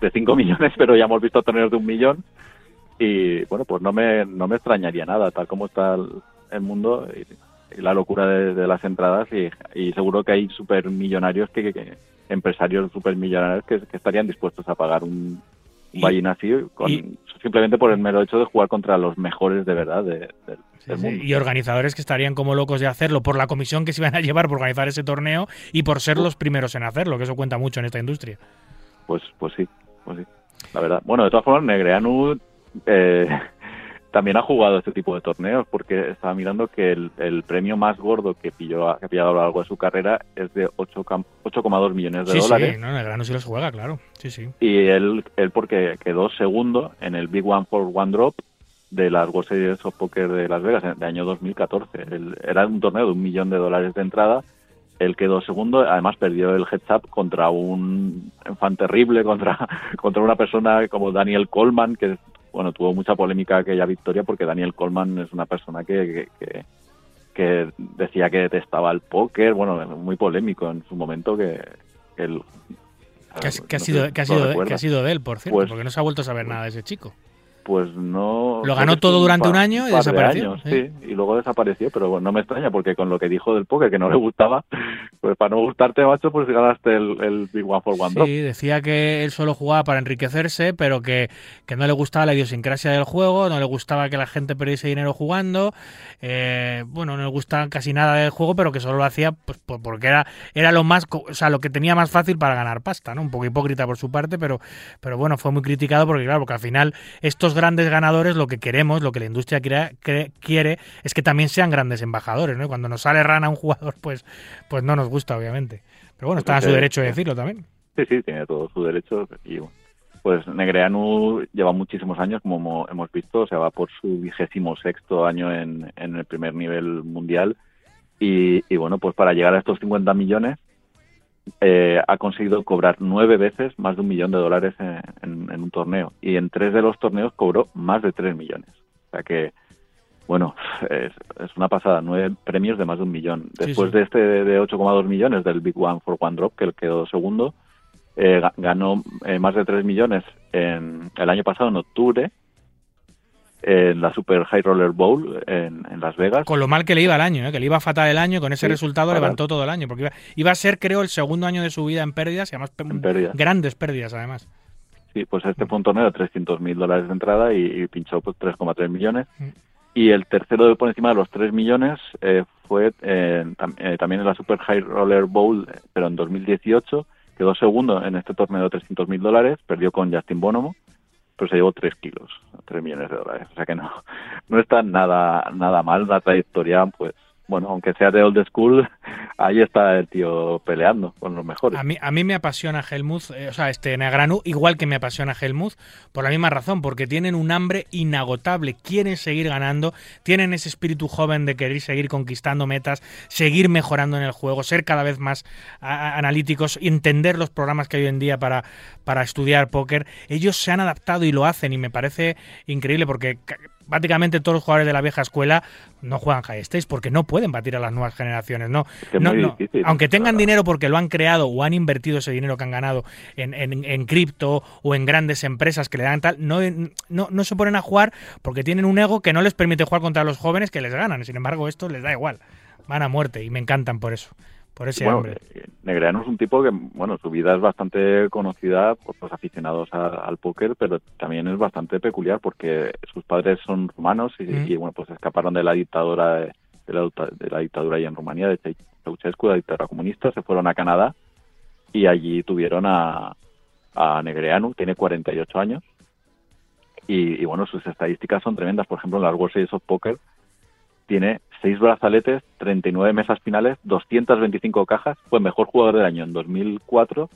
S8: de 5 millones, pero ya hemos visto torneos de un millón. Y bueno, pues no me, no me extrañaría nada, tal como está el, el mundo y, y la locura de, de las entradas. Y, y seguro que hay supermillonarios, que, que- empresarios supermillonarios que, que estarían dispuestos a pagar un, un así, con,
S2: y-
S8: simplemente por el mero hecho de jugar contra los mejores de verdad de- de- del
S2: Sí,
S8: mundo.
S2: Y organizadores que estarían como locos de hacerlo por la comisión que se iban a llevar por organizar ese torneo y por ser los primeros en hacerlo, que eso cuenta mucho en esta industria.
S8: Pues, pues sí, pues sí, la verdad. Bueno, de todas formas, Negreanu eh, también ha jugado este tipo de torneos porque estaba mirando que el, el premio más gordo que pilló que ha pillado a lo largo de su carrera es de 8 cam- 8,2 millones de
S2: Sí,
S8: dólares.
S2: sí, no, el grano sí los juega, claro. Sí, sí.
S8: Y él, él porque quedó segundo en el Big One for One Drop de las World Series of Poker de Las Vegas de año 2014. Él- era un torneo de un millón de dólares de entrada. Él quedó segundo, además perdió el heads up contra un fan terrible, contra, contra una persona como Daniel Coleman, que bueno tuvo mucha polémica aquella victoria porque Daniel Coleman es una persona que, que, que- que decía que detestaba el póker, bueno, muy polémico en su momento que, que él
S2: Que ha,
S8: no sé
S2: sido,
S8: si
S2: que ha
S8: lo
S2: sido,
S8: recuerdas.
S2: que ha sido de él, por cierto,
S8: Pues-
S2: porque no se ha vuelto a saber nada de ese chico.
S8: Pues no.
S2: Lo ganó todo durante un año y
S8: par de
S2: desapareció,
S8: años,
S2: ¿eh?
S8: sí, y luego desapareció, pero bueno, no me extraña porque con lo que dijo del póker que no le gustaba, pues para no gustarte, macho, pues ganaste el, el Big One for One Drop.
S2: Sí, decía que él solo jugaba para enriquecerse, pero que, que no le gustaba la idiosincrasia del juego, no le gustaba que la gente perdiese dinero jugando, eh, bueno, no le gustaba casi nada del juego, pero que solo lo hacía pues, por- porque era, era lo más, o sea, lo que tenía más fácil para ganar pasta, ¿no? Un poco hipócrita por su parte, pero, pero bueno, fue muy criticado porque, claro, porque al final estos grandes ganadores lo que queremos, lo que la industria cre- quiere, es que también sean grandes embajadores, ¿no? Y Cuando nos sale rana un jugador, pues, pues no nos gusta, obviamente. Pero bueno, está a su derecho de decirlo también.
S8: Sí, sí, tiene todo su derecho. Y pues Negreanu lleva muchísimos años, como mo- hemos visto, o sea, va por su vigésimo sexto año en, en el primer nivel mundial. Y, y bueno, pues para llegar a estos 50 millones, eh, ha conseguido cobrar nueve veces más de un millón de dólares en, en- en un torneo. Y en tres de los torneos cobró más de tres millones. O sea que, bueno, es, es una pasada. Nueve premios de más de un millón.
S2: Sí,
S8: Después
S2: sí.
S8: de este de 8,2 millones del Big One for One Drop, que él quedó segundo, eh, ga- ganó eh, más de 3 millones en, el año pasado, en octubre, en la Super High Roller Bowl en, en Las Vegas.
S2: Con lo mal que le iba el año, ¿eh? que le iba fatal el año, con ese
S8: Sí,
S2: resultado levantó todo el año, porque iba, iba a ser, creo, el segundo año de su vida en pérdidas y además
S8: pérdidas.
S2: grandes pérdidas, además.
S8: Sí, pues este fue un torneo de 300 mil dólares de entrada y, y pinchó pues 3,3 millones.
S2: Mm.
S8: Y el tercero por encima de los 3 millones eh, fue eh, tam- también en la Super High Roller Bowl, eh, pero en 2018. Quedó segundo en este torneo de 300 mil dólares, perdió con Justin Bonomo, pero se llevó 3 kilos, 3 millones de dólares. O sea que no, no está nada, nada mal, una trayectoria, pues, bueno, aunque sea de old school, ahí está el tío peleando con los mejores.
S2: A mí, a mí me apasiona Helmuth, eh, o sea, este Negranu, igual que me apasiona Helmuth, por la misma razón, porque tienen un hambre inagotable, quieren seguir ganando, tienen ese espíritu joven de querer seguir conquistando metas, seguir mejorando en el juego, ser cada vez más analíticos, entender los programas que hay hoy en día para, para estudiar póker. Ellos se han adaptado y lo hacen y me parece increíble porque prácticamente todos los jugadores de la vieja escuela no juegan high stakes porque no pueden batir a las nuevas generaciones, ¿no? No, no.
S8: difícil.
S2: Aunque tengan dinero porque lo han creado o han invertido ese dinero que han ganado en, en, en cripto o en grandes empresas que le dan tal, no, no, no se ponen a jugar porque tienen un ego que no les permite jugar contra los jóvenes que les ganan. Sin embargo, esto les da igual. Van a muerte y me encantan por eso. Por ese
S8: bueno,
S2: hambre.
S8: eh, Negreanu es un tipo que, bueno, su vida es bastante conocida por los aficionados a- al póker, pero también es bastante peculiar porque sus padres son rumanos y,
S2: Mm.
S8: y, bueno, pues escaparon de la dictadura de, de la, de la dictadura ahí en Rumanía, de Ceausescu, la dictadura comunista, se fueron a Canadá y allí tuvieron a, a Negreanu, tiene 48 años y, y, bueno, sus estadísticas son tremendas. Por ejemplo, en las World Series of Poker tiene seis brazaletes, 39 mesas finales, 225 cajas, fue mejor jugador del año en 2004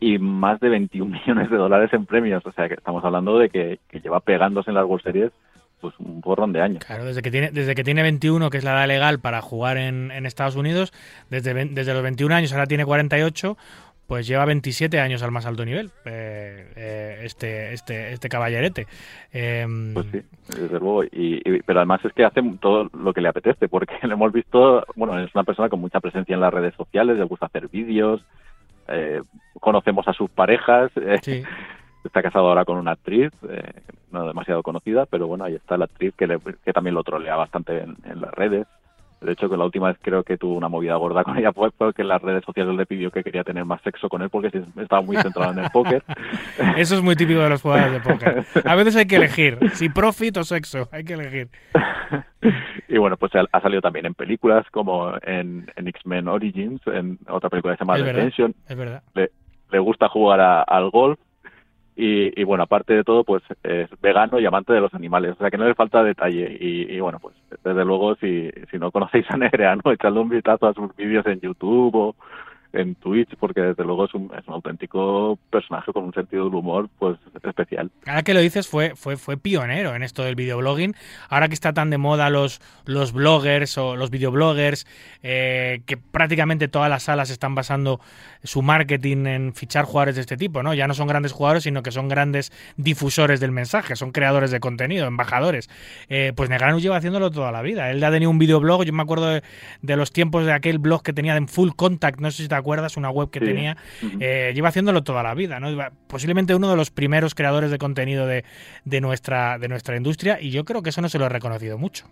S8: y más de 21 millones de dólares en premios. O sea que estamos hablando de que, lleva pegándose en las World Series pues un porrón de años.
S2: Claro, desde que tiene, desde que tiene 21, que es la edad legal para jugar en, en Estados Unidos, desde, desde los 21 años, ahora tiene 48, pues lleva 27 años al más alto nivel, eh, eh, este, este, este caballerete. Em,
S8: Pues sí, desde luego. Y, y- pero además es que hace todo lo que le apetece, porque lo hemos visto, bueno, es una persona con mucha presencia en las redes sociales, le gusta hacer vídeos, eh, conocemos a sus parejas, eh,
S2: Sí.
S8: está casado ahora con una actriz, eh, no demasiado conocida, pero bueno, ahí está la actriz que, le- que también lo trolea bastante en, en las redes. De hecho, que la última vez creo que tuvo una movida gorda con ella fue porque en las redes sociales le pidió que quería tener más sexo con él porque estaba muy centrado en el póker.
S2: Eso es muy típico de los jugadores de póker. A veces hay que elegir, si profit o sexo, hay que elegir.
S8: y bueno, pues ha salido también en películas como en, en X-Men Origins, en otra película que se llama
S2: Es verdad,
S8: Tension.
S2: es verdad.
S8: Le, le gusta jugar a- al golf y, y bueno, aparte de todo, pues es vegano y amante de los animales. O sea que no le falta detalle. Y, y bueno, pues desde luego, si, si no conocéis a Negreano, echadle un vistazo a sus vídeos en YouTube o en Twitch, porque desde luego es un, es un auténtico personaje con un sentido del humor pues especial.
S2: Ahora que lo dices, fue, fue, fue pionero en esto del videoblogging. Ahora que está tan de moda los, los bloggers o los videobloggers, eh, que prácticamente todas las salas están basando su marketing en fichar jugadores de este tipo, ¿no? Ya no son grandes jugadores, sino que son grandes difusores del mensaje, son creadores de contenido, embajadores. Eh, pues Negranu lleva haciéndolo toda la vida. Él ha tenido un videoblog, yo me acuerdo de, los tiempos de aquel blog que tenía en Full Contact, no sé si te acuerdas, una web que
S8: Sí.
S2: tenía. Eh, lleva haciéndolo toda la vida, ¿no? Posiblemente uno de los primeros creadores de contenido de, de nuestra, de nuestra industria y yo creo que eso no se lo he reconocido mucho.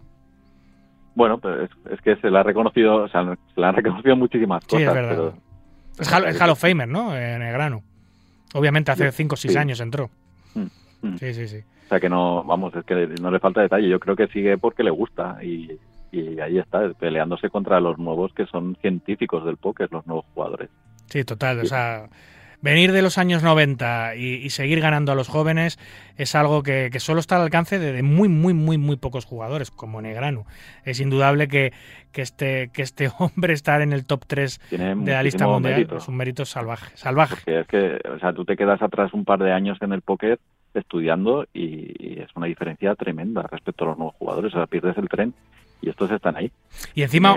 S8: Bueno, pues es, es que se le ha reconocido, o sea, se le han reconocido muchísimas
S2: Sí,
S8: cosas.
S2: es verdad.
S8: pero-
S2: Es Hall, es Hall of Famer, ¿no? En el grano. Obviamente hace
S8: Sí.
S2: 5 o 6
S8: Sí.
S2: años entró.
S8: Mm, mm.
S2: Sí, sí, sí.
S8: O sea que no, vamos, es que no le falta detalle. Yo creo que sigue porque le gusta y, y ahí está, peleándose contra los nuevos que son científicos del póker, los nuevos jugadores.
S2: Sí, total. O sea, venir de los años 90 y, y seguir ganando a los jóvenes es algo que, que solo está al alcance de, de muy, muy, muy, muy pocos jugadores, como Negranu. Es indudable que, que, este, que este hombre estar en el top 3
S8: Tiene
S2: de la lista mundial
S8: mérito.
S2: es un mérito salvaje. Salvaje.
S8: Porque es que, o sea, tú te quedas atrás un par de años en el póker estudiando y, y es una diferencia tremenda respecto a los nuevos jugadores. O sea, pierdes el tren y estos están ahí.
S2: Y encima,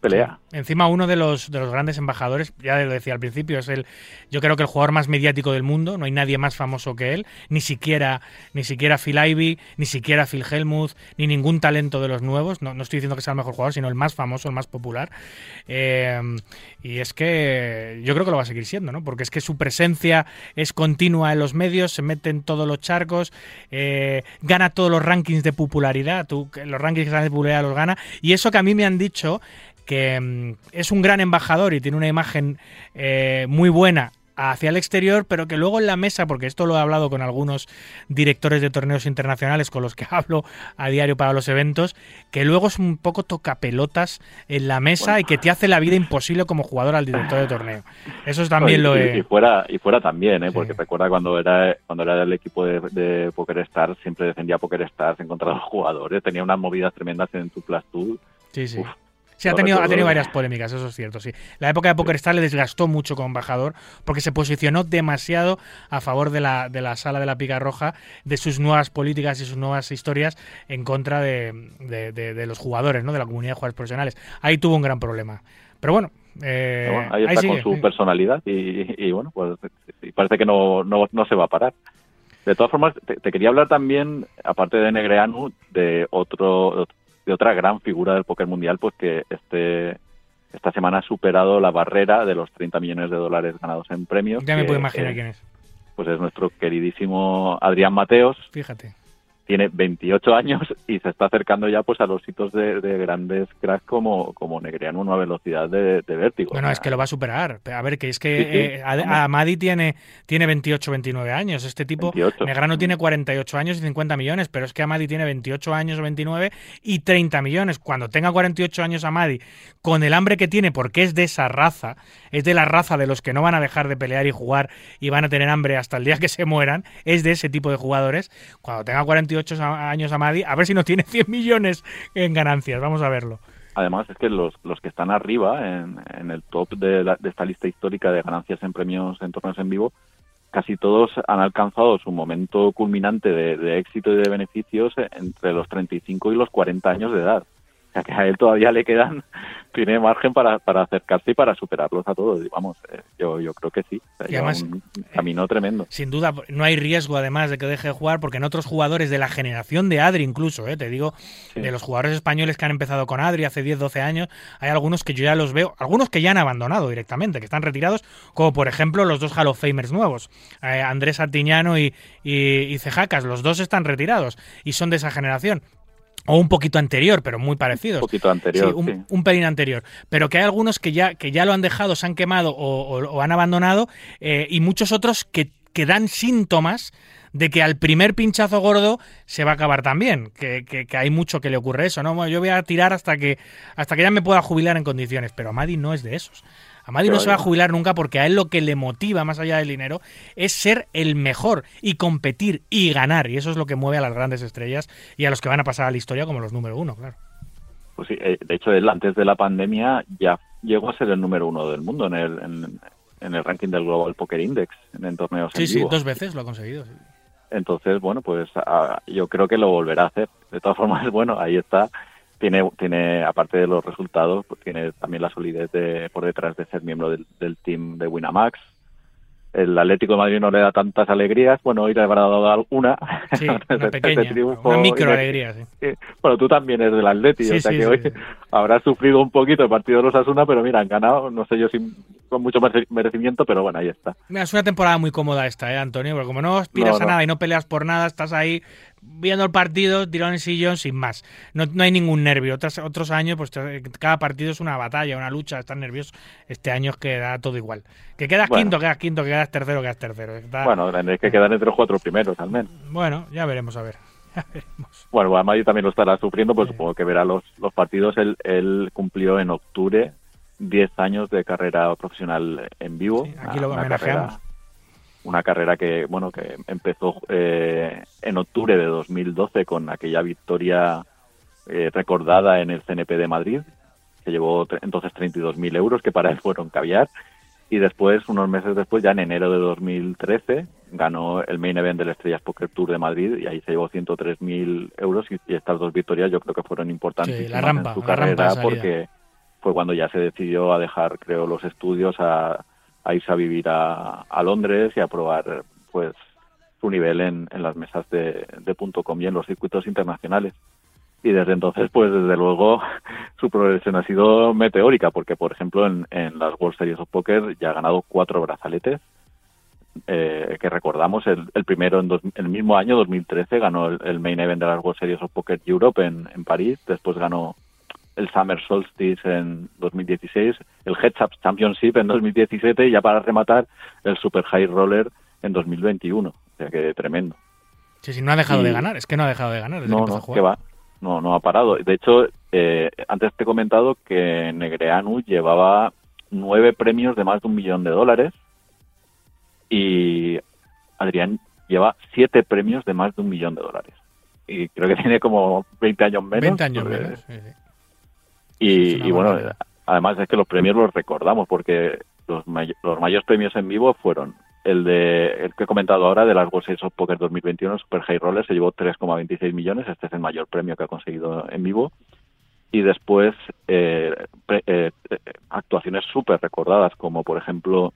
S8: pelea.
S2: Encima uno de los, de los grandes embajadores, ya lo decía al principio, es el, yo creo que el jugador más mediático del mundo, no hay nadie más famoso que él, ni siquiera, ni siquiera Phil Ivey, ni siquiera Phil Hellmuth, ni ningún talento de los nuevos, no, no estoy diciendo que sea el mejor jugador, sino el más famoso, el más popular. Eh, y es que yo creo que lo va a seguir siendo, ¿no? Porque es que su presencia es continua en los medios, se mete en todos los charcos, eh, gana todos los rankings de popularidad, tú, los rankings de popularidad los gana, y eso que a mí me han dicho que mm, es un gran embajador y tiene una imagen eh, muy buena hacia el exterior, pero que luego en la mesa, porque esto lo he hablado con algunos directores de torneos internacionales con los que hablo a diario para los eventos, que luego es un poco tocapelotas en la mesa y que te hace la vida imposible como jugador al director de torneo. Eso es también
S8: No,
S2: lo
S8: y,
S2: he...
S8: y fuera y fuera también, ¿eh?
S2: Sí.
S8: porque recuerda cuando era cuando era el equipo de, de Poker Stars siempre defendía Poker Stars en contra de los jugadores, tenía unas movidas tremendas en tu Plus Tour.
S2: Sí, sí.
S8: Uf,
S2: Sí, ha tenido, ha tenido varias polémicas, eso es cierto, sí. La época de PokerStar le desgastó mucho como embajador porque se posicionó demasiado a favor de la, de la sala de la pica roja, de sus nuevas políticas y sus nuevas historias en contra de, de- de- de los jugadores, ¿no? De la comunidad de jugadores profesionales. Ahí tuvo un gran problema. Pero bueno, eh,
S8: Pero bueno, ahí está
S2: sigue.
S8: con su personalidad y, y bueno, pues y parece que no, no, no se va a parar. De todas formas, te, te quería hablar también, aparte de Negreanu, de otro de otra gran figura del póker mundial, pues que este esta semana ha superado la barrera de los 30 millones de dólares ganados en premios.
S2: Ya me puedo imaginar
S8: eh,
S2: quién es.
S8: Pues es nuestro queridísimo Adrián Mateos,
S2: Fíjate.
S8: Tiene 28 años y se está acercando ya pues a los hitos de, de grandes cracks como, como Negreanu, una velocidad de, de vértigo.
S2: No, no, es que lo va a superar. A ver, que es que
S8: Sí, sí.
S2: eh, a- Amadi tiene, tiene 28, 29 años. Este tipo,
S8: 28.
S2: Negrano tiene 48 años y 50 millones, pero es que Amadi tiene 28 años o 29 y 30 millones. Cuando tenga 48 años Amadi, con el hambre que tiene, porque es de esa raza, es de la raza de los que no van a dejar de pelear y jugar y van a tener hambre hasta el día que se mueran, es de ese tipo de jugadores. Cuando tenga 48 años Amadi, a ver si no tiene 100 millones en ganancias. Vamos a verlo.
S8: Además, es que los, los que están arriba, en, en el top de, la- de esta lista histórica de ganancias en premios en torneos en vivo, casi todos han alcanzado su momento culminante de, de éxito y de beneficios entre los 35 y los 40 años de edad. Sea que a él todavía le quedan, tiene margen para, para acercarse y para superarlos a todos. Vamos, eh, yo, yo creo que sí. O sea,
S2: Y
S8: lleva
S2: además,
S8: un camino tremendo.
S2: Sin duda, no hay riesgo además de que deje de jugar, porque en otros jugadores de la generación de Adri incluso, ¿eh? te digo,
S8: Sí.
S2: de los jugadores españoles que han empezado con Adri hace 10, 12 años, hay algunos que yo ya los veo, algunos que ya han abandonado directamente, que están retirados, como por ejemplo los dos Hall of Famers nuevos, eh, Andrés Artiñano y, y, y Cejacas, los dos están retirados y son de esa generación. O un poquito anterior, pero muy parecidos.
S8: Un poquito anterior,
S2: Sí, un,
S8: sí.
S2: un pelín anterior. Pero que hay algunos que ya, que ya lo han dejado, se han quemado o, o- o han abandonado, eh, y muchos otros que, que dan síntomas de que al primer pinchazo gordo se va a acabar también. Que, que- que hay mucho que le ocurre eso, ¿no? Bueno, Yo voy a tirar hasta que, hasta que ya me pueda jubilar en condiciones. Pero Amadi no es de esos. Amadi no se va a jubilar nunca porque a él lo que le motiva, más allá del dinero, es ser el mejor y competir y ganar. Y eso es lo que mueve a las grandes estrellas y a los que van a pasar a la historia como los número uno, claro.
S8: Pues sí, eh, de hecho, él antes de la pandemia ya llegó a ser el número uno del mundo en el, en, en el ranking del Global Poker Index, en torneos
S2: Sí,
S8: en
S2: sí, dos veces lo ha conseguido. sí.
S8: Entonces, bueno, pues ah, yo creo que lo volverá a hacer. De todas formas, bueno, ahí está. Tiene, tiene aparte de los resultados, pues tiene también la solidez de, por detrás de ser miembro del, del team de Winamax. El Atlético de Madrid no le da tantas alegrías. Bueno, hoy le habrá dado una.
S2: Sí, una
S8: ese
S2: pequeña,
S8: triunfo
S2: una micro alegría, sí.
S8: Sí. Bueno, tú también eres del Atleti,
S2: Sí,
S8: o sea
S2: sí,
S8: que
S2: sí,
S8: hoy habrás sufrido un poquito el partido de los Asuna, pero mira, han ganado, no sé yo si con mucho merecimiento, pero bueno, ahí está.
S2: Mira, es una temporada muy cómoda esta, ¿eh, Antonio? Porque como no aspiras
S8: No,
S2: a nada y no peleas por nada, estás ahí viendo el partido, tirado en el sillón, sin más. No, no hay ningún nervio. Otros, otros años, pues cada partido es una batalla, una lucha, estás nervioso. Este año es que da todo igual. Que quedas
S8: Bueno.
S2: quinto, quedas quinto, que quedas tercero, quedas tercero. Está-
S8: Bueno, tendréis que quedar entre los cuatro primeros, al menos.
S2: bueno, ya veremos, a ver. Ya veremos.
S8: Bueno, Amadi también lo estará sufriendo, pues
S2: Sí.
S8: supongo que verá los, los partidos. Él, él cumplió en octubre 10 años de carrera profesional en vivo.
S2: Sí, aquí lo homenajeamos.
S8: carrera, una carrera que, bueno, que empezó eh, en octubre de 2012 con aquella victoria eh, recordada en el CNP de Madrid, que llevó entonces 32.000 euros, que para él fueron caviar. Y después, unos meses después, ya en enero de 2013, ganó el main event del Estrellas Poker Tour de Madrid y ahí se llevó 103.000 euros y, y estas dos victorias yo creo que fueron importantes
S2: Sí,
S8: en su carrera porque fue cuando ya se decidió a dejar, creo, los estudios, a, a irse a vivir a, a Londres y a probar pues su nivel en, en las mesas de, de punto .com y en los circuitos internacionales. Y desde entonces, pues desde luego, su progresión ha sido meteórica, porque por ejemplo en, en las World Series of Poker ya ha ganado cuatro brazaletes, eh, que recordamos, el, el primero en dos- el mismo año, 2013, ganó el, el main event de las World Series of Poker Europe en, en París, después ganó el Summer Solstice en 2016, el Heads Up Championship en 2017 y ya para rematar el Super High Roller en 2021. O sea que tremendo.
S2: Sí, sí, no ha dejado
S8: Y-
S2: de ganar. Es que no ha dejado de ganar. desde que
S8: No,
S2: a
S8: no,
S2: jugar.
S8: que va. No, no ha parado. De hecho, eh, antes te he comentado que Negreanu llevaba nueve premios de más de un millón de dólares y Adrián lleva siete premios de más de un millón de dólares. Y creo que tiene como 20 años menos.
S2: 20 años
S8: porque-
S2: menos. sí, sí.
S8: Y, bueno, además es que los premios los recordamos porque los, may- los mayores premios en vivo fueron el de el que he comentado ahora de las World Series of Poker 2021, Super High Roller, se llevó 3,26 millones, este es el mayor premio que ha conseguido en vivo. Y después eh, pre- eh, actuaciones súper recordadas, como por ejemplo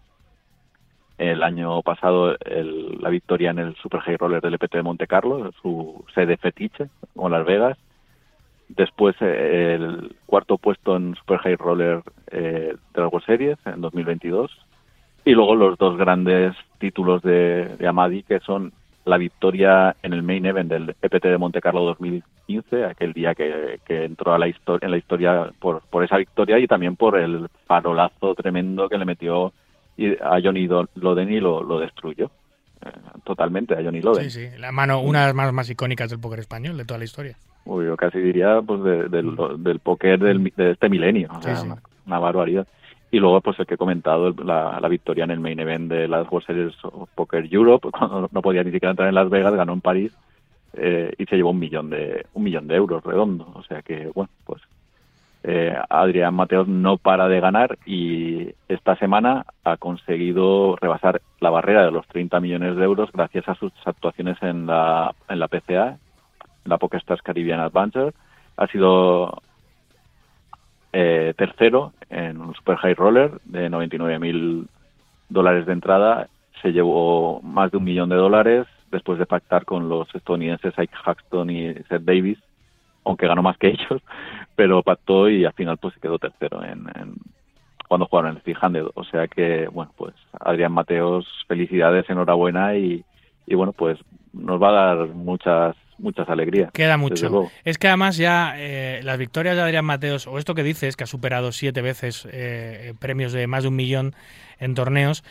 S8: el año pasado el- la victoria en el Super High Roller del EPT de Monte Carlo, su sede fetiche, como Las Vegas. Después eh, el cuarto puesto en Super High Roller eh, de las World Series en 2022. Y luego los dos grandes títulos de, de Amadi, que son la victoria en el main event del EPT de Monte Carlo 2015, aquel día que, que entró a la en la historia por, por esa victoria y también por el farolazo tremendo que le metió a Johnny Do- Loden y lo, lo destruyó totalmente a Johnny Loden.
S2: Sí, sí. La mano, una de las manos más icónicas del póker español de toda la historia.
S8: Uy, yo casi diría pues de- del, del póker del, de este milenio, o sea,
S2: sí.
S8: Una, una barbaridad. Y luego pues el que he comentado, la, la victoria en el main event de las World Series of Poker Europe, cuando no podía ni siquiera entrar en Las Vegas, ganó en París eh, y se llevó un millón de un millón de euros redondo. O sea que bueno, pues eh, Adrián Mateos no para de ganar y esta semana ha conseguido rebasar la barrera de los 30 millones de euros gracias a sus actuaciones en la, en la PCA, la Caribbean Adventure. Ha sido eh, tercero en un Super High Roller de 99 mil dólares de entrada. Se llevó más de un millón de dólares después de pactar con los estadounidenses Ike Haxton y Seth Davis, aunque ganó más que ellos, pero pactó y al final pues se quedó tercero en, en- cuando jugaron en el Three-Handed. O sea que, bueno, pues Adrián Mateos, felicidades, enhorabuena y, y bueno, pues nos va a dar muchas muchas alegrías.
S2: Queda mucho. Es que además ya eh, las victorias de Adrián Mateos, o esto que dices, que ha superado siete veces eh, premios de más de un millón en torneos,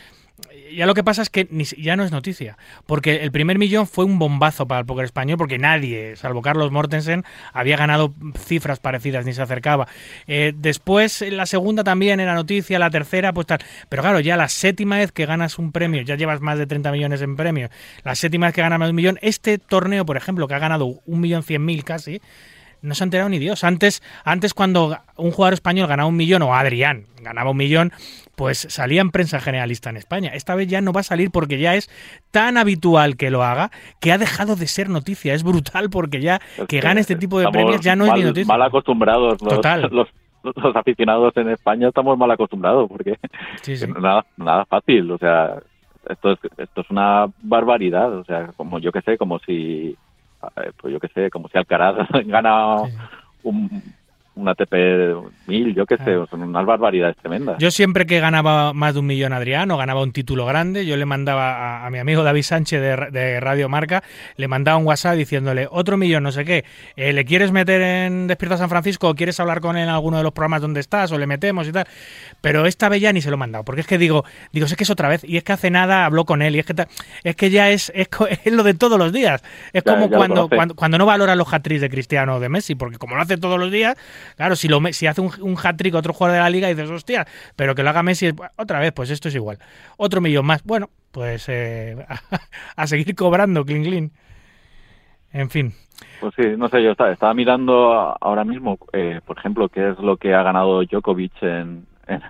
S2: ya lo que pasa es que ya no es noticia, porque el primer millón fue un bombazo para el póker español, porque nadie, salvo Carlos Mortensen, había ganado cifras parecidas ni se acercaba. Eh, después, la segunda también era noticia, la tercera, pues tal. Pero claro, ya la séptima vez que ganas un premio, ya llevas más de 30 millones en premios, la séptima vez que ganas más de un millón, este torneo, por ejemplo, que ha ganado un millón cien mil casi, no se ha enterado ni Dios. Antes, antes cuando un jugador español ganaba un millón, o Adrián ganaba un millón, pues salía en prensa generalista en España. Esta vez ya no va a salir porque ya es tan habitual que lo haga que ha dejado de ser noticia. Es brutal porque ya
S8: Es
S2: que gane este tipo de premios ya no es
S8: mal,
S2: ni noticia.
S8: Mal acostumbrados los,
S2: Total.
S8: los, los aficionados en España estamos mal acostumbrados porque
S2: Sí, sí.
S8: nada, nada fácil, o sea, esto es, esto es una barbaridad, o sea, como yo que sé, como si, pues yo que sé, como si Alcaraz gana
S2: Sí.
S8: un, un ATP 1000, yo que sé,
S2: Claro.
S8: son unas barbaridades tremendas.
S2: Yo siempre que ganaba más de un millón Adrián o ganaba un título grande, yo le mandaba a, a mi amigo David Sánchez de, Ra- de Radio Marca, le mandaba un WhatsApp diciéndole otro millón, no sé qué, eh, ¿le quieres meter en Despierta San Francisco o quieres hablar con él en alguno de los programas donde estás o le metemos y tal? Pero esta vez ya ni se lo he mandado, porque es que digo, digo, sé que es otra vez, y es que hace nada habló con él, y es que, ta- es que ya es, es, es lo de todos los días. Es
S8: Ya-
S2: como
S8: ya
S2: cuando, cuando, cuando no valora los hat-tricks de Cristiano o de Messi, porque como lo hace todos los días, claro, si, lo, me- si hace un, un hat-trick otro jugador de la liga, dices, hostia, pero que lo haga Messi, es- otra vez, pues esto es igual. Otro millón más. Bueno, pues eh, a seguir cobrando, clean, clean. En fin.
S8: Pues sí, no sé, yo estaba, estaba mirando ahora mismo, eh, por ejemplo, qué es lo que ha ganado Djokovic en, en,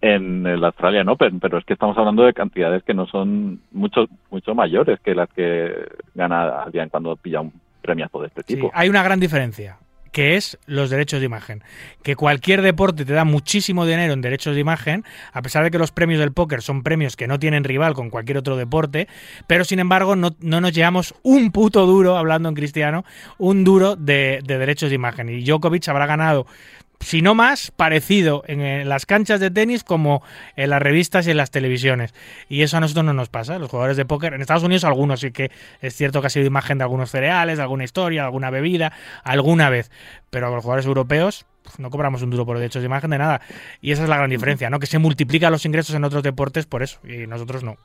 S8: en el Australian Open, pero es que estamos hablando de cantidades que no son mucho, mucho mayores que las que gana Adrián cuando pilla un premiazo de este
S2: Sí,
S8: tipo.
S2: hay una gran diferencia, que es los derechos de imagen. Que cualquier deporte te da muchísimo dinero en derechos de imagen, a pesar de que los premios del póker son premios que no tienen rival con cualquier otro deporte, pero sin embargo no, no nos llevamos un puto duro, hablando en cristiano, un duro de, de derechos de imagen. Y Djokovic habrá ganado si no más, parecido en, eh, las canchas de tenis como en las revistas y en las televisiones. Y eso a nosotros no nos pasa. Los jugadores de póker, en Estados Unidos algunos sí que es cierto que ha sido imagen de algunos cereales, de alguna historia, de alguna bebida, alguna vez. Pero a los jugadores europeos, no cobramos un duro por derechos de imagen de nada. Y esa es la gran diferencia, ¿no? Que se multiplican los ingresos en otros deportes por eso, y nosotros no.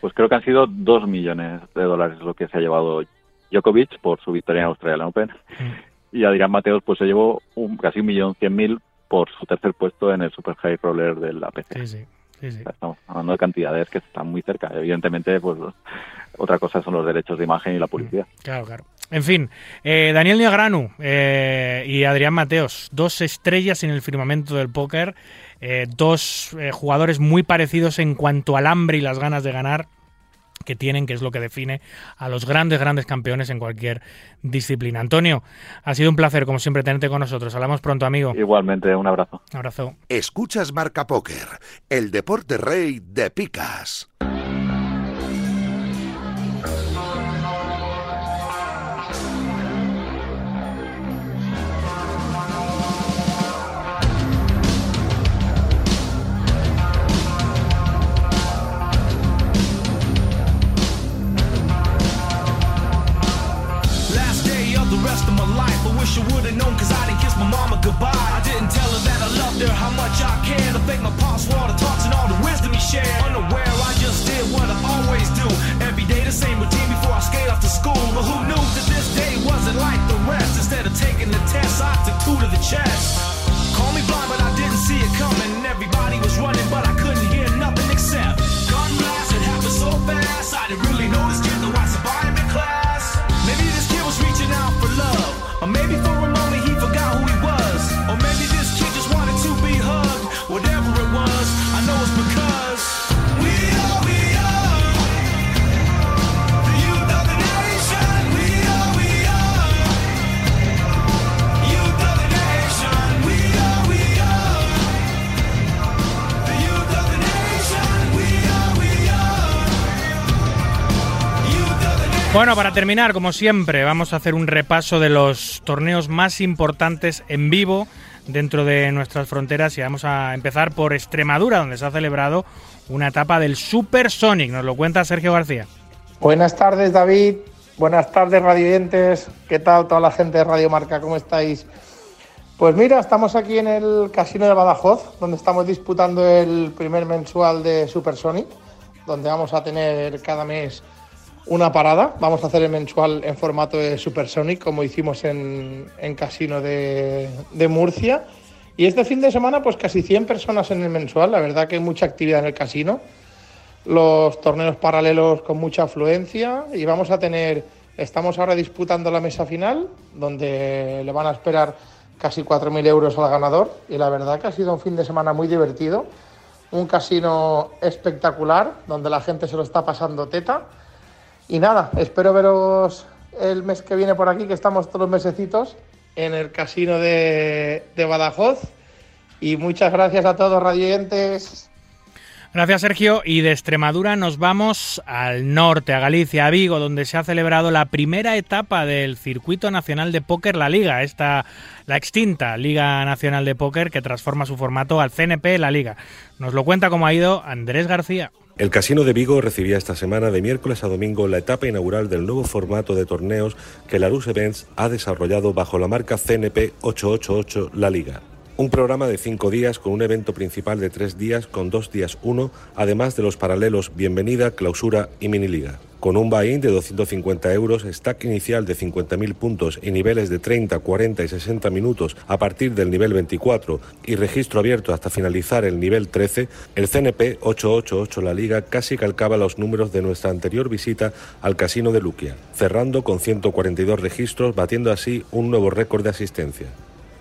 S8: Pues creo que han sido dos millones de dólares lo que se ha llevado Djokovic por su victoria en Australian Open. Y Adrián Mateos pues se llevó un, casi un millón cien mil por su tercer puesto en el Super High Roller del APC.
S2: Sí, sí. sí, sí.
S8: Estamos hablando de cantidades que están muy cerca. Evidentemente, pues otra cosa son los derechos de imagen y la publicidad.
S2: Claro, claro. En fin, eh, Daniel Niagranu eh, y Adrián Mateos, dos estrellas en el firmamento del póker, eh, dos jugadores muy parecidos en cuanto al hambre y las ganas de ganar que tienen, que es lo que define a los grandes, grandes campeones en cualquier disciplina. Antonio, ha sido un placer, como siempre, tenerte con nosotros. Hablamos pronto, amigo.
S8: Igualmente, un abrazo.
S2: Un abrazo.
S1: Escuchas Marca Póker, el deporte rey de picas.
S9: Goodbye. I didn't tell her that I loved her, how much I cared. I thank my pops for all the talks and all the wisdom he shared. Unaware, I just did what I always do. Every day the same routine before I skate off to school. But who knew that this day wasn't like the rest? Instead of taking the test, I took two to the chest.
S2: Bueno, para terminar, como siempre, vamos a hacer un repaso de los torneos más importantes en vivo dentro de nuestras fronteras y vamos a empezar por Extremadura, donde se ha celebrado una etapa del Super Sonic. Nos lo cuenta Sergio García.
S10: Buenas tardes, David. Buenas tardes, radioyentes. ¿Qué tal toda la gente de Radio Marca? ¿Cómo estáis? Pues mira, estamos aquí en el Casino de Badajoz, donde estamos disputando el primer mensual de Super Sonic, donde vamos a tener cada mes una parada. Vamos a hacer el mensual en formato de Super Sonic, como hicimos en, en Casino de, de Murcia. Y este fin de semana, pues casi 100 personas en el mensual. La verdad que hay mucha actividad en el casino los torneos paralelos con mucha afluencia y vamos a tener, estamos ahora disputando la mesa final, donde le van a esperar casi 4.000 euros al ganador y la verdad que ha sido un fin de semana muy divertido, un casino espectacular, donde la gente se lo está pasando teta y nada, espero veros el mes que viene por aquí, que estamos todos los mesecitos en el casino de, Badajoz y muchas gracias a todos radioyentes.
S2: Gracias, Sergio. Y de Extremadura nos vamos al norte, a Galicia, a Vigo, donde se ha celebrado la primera etapa del Circuito Nacional de Póker La Liga, esta la extinta Liga Nacional de Póker que transforma su formato al CNP La Liga. Nos lo cuenta cómo ha ido Andrés García.
S11: El Casino de Vigo recibía esta semana de miércoles a domingo la etapa inaugural del nuevo formato de torneos que Larus Events ha desarrollado bajo la marca CNP 888 La Liga. Un programa de cinco días con un evento principal de tres días con dos días uno, además de los paralelos Bienvenida, Clausura y Miniliga. Con un buy-in de 250 euros, stack inicial de 50.000 puntos y niveles de 30, 40 y 60 minutos a partir del nivel 24 y registro abierto hasta finalizar el nivel 13, el CNP 888 La Liga casi calcaba los números de nuestra anterior visita al Casino de Luquia, cerrando con 142 registros, batiendo así un nuevo récord de asistencia.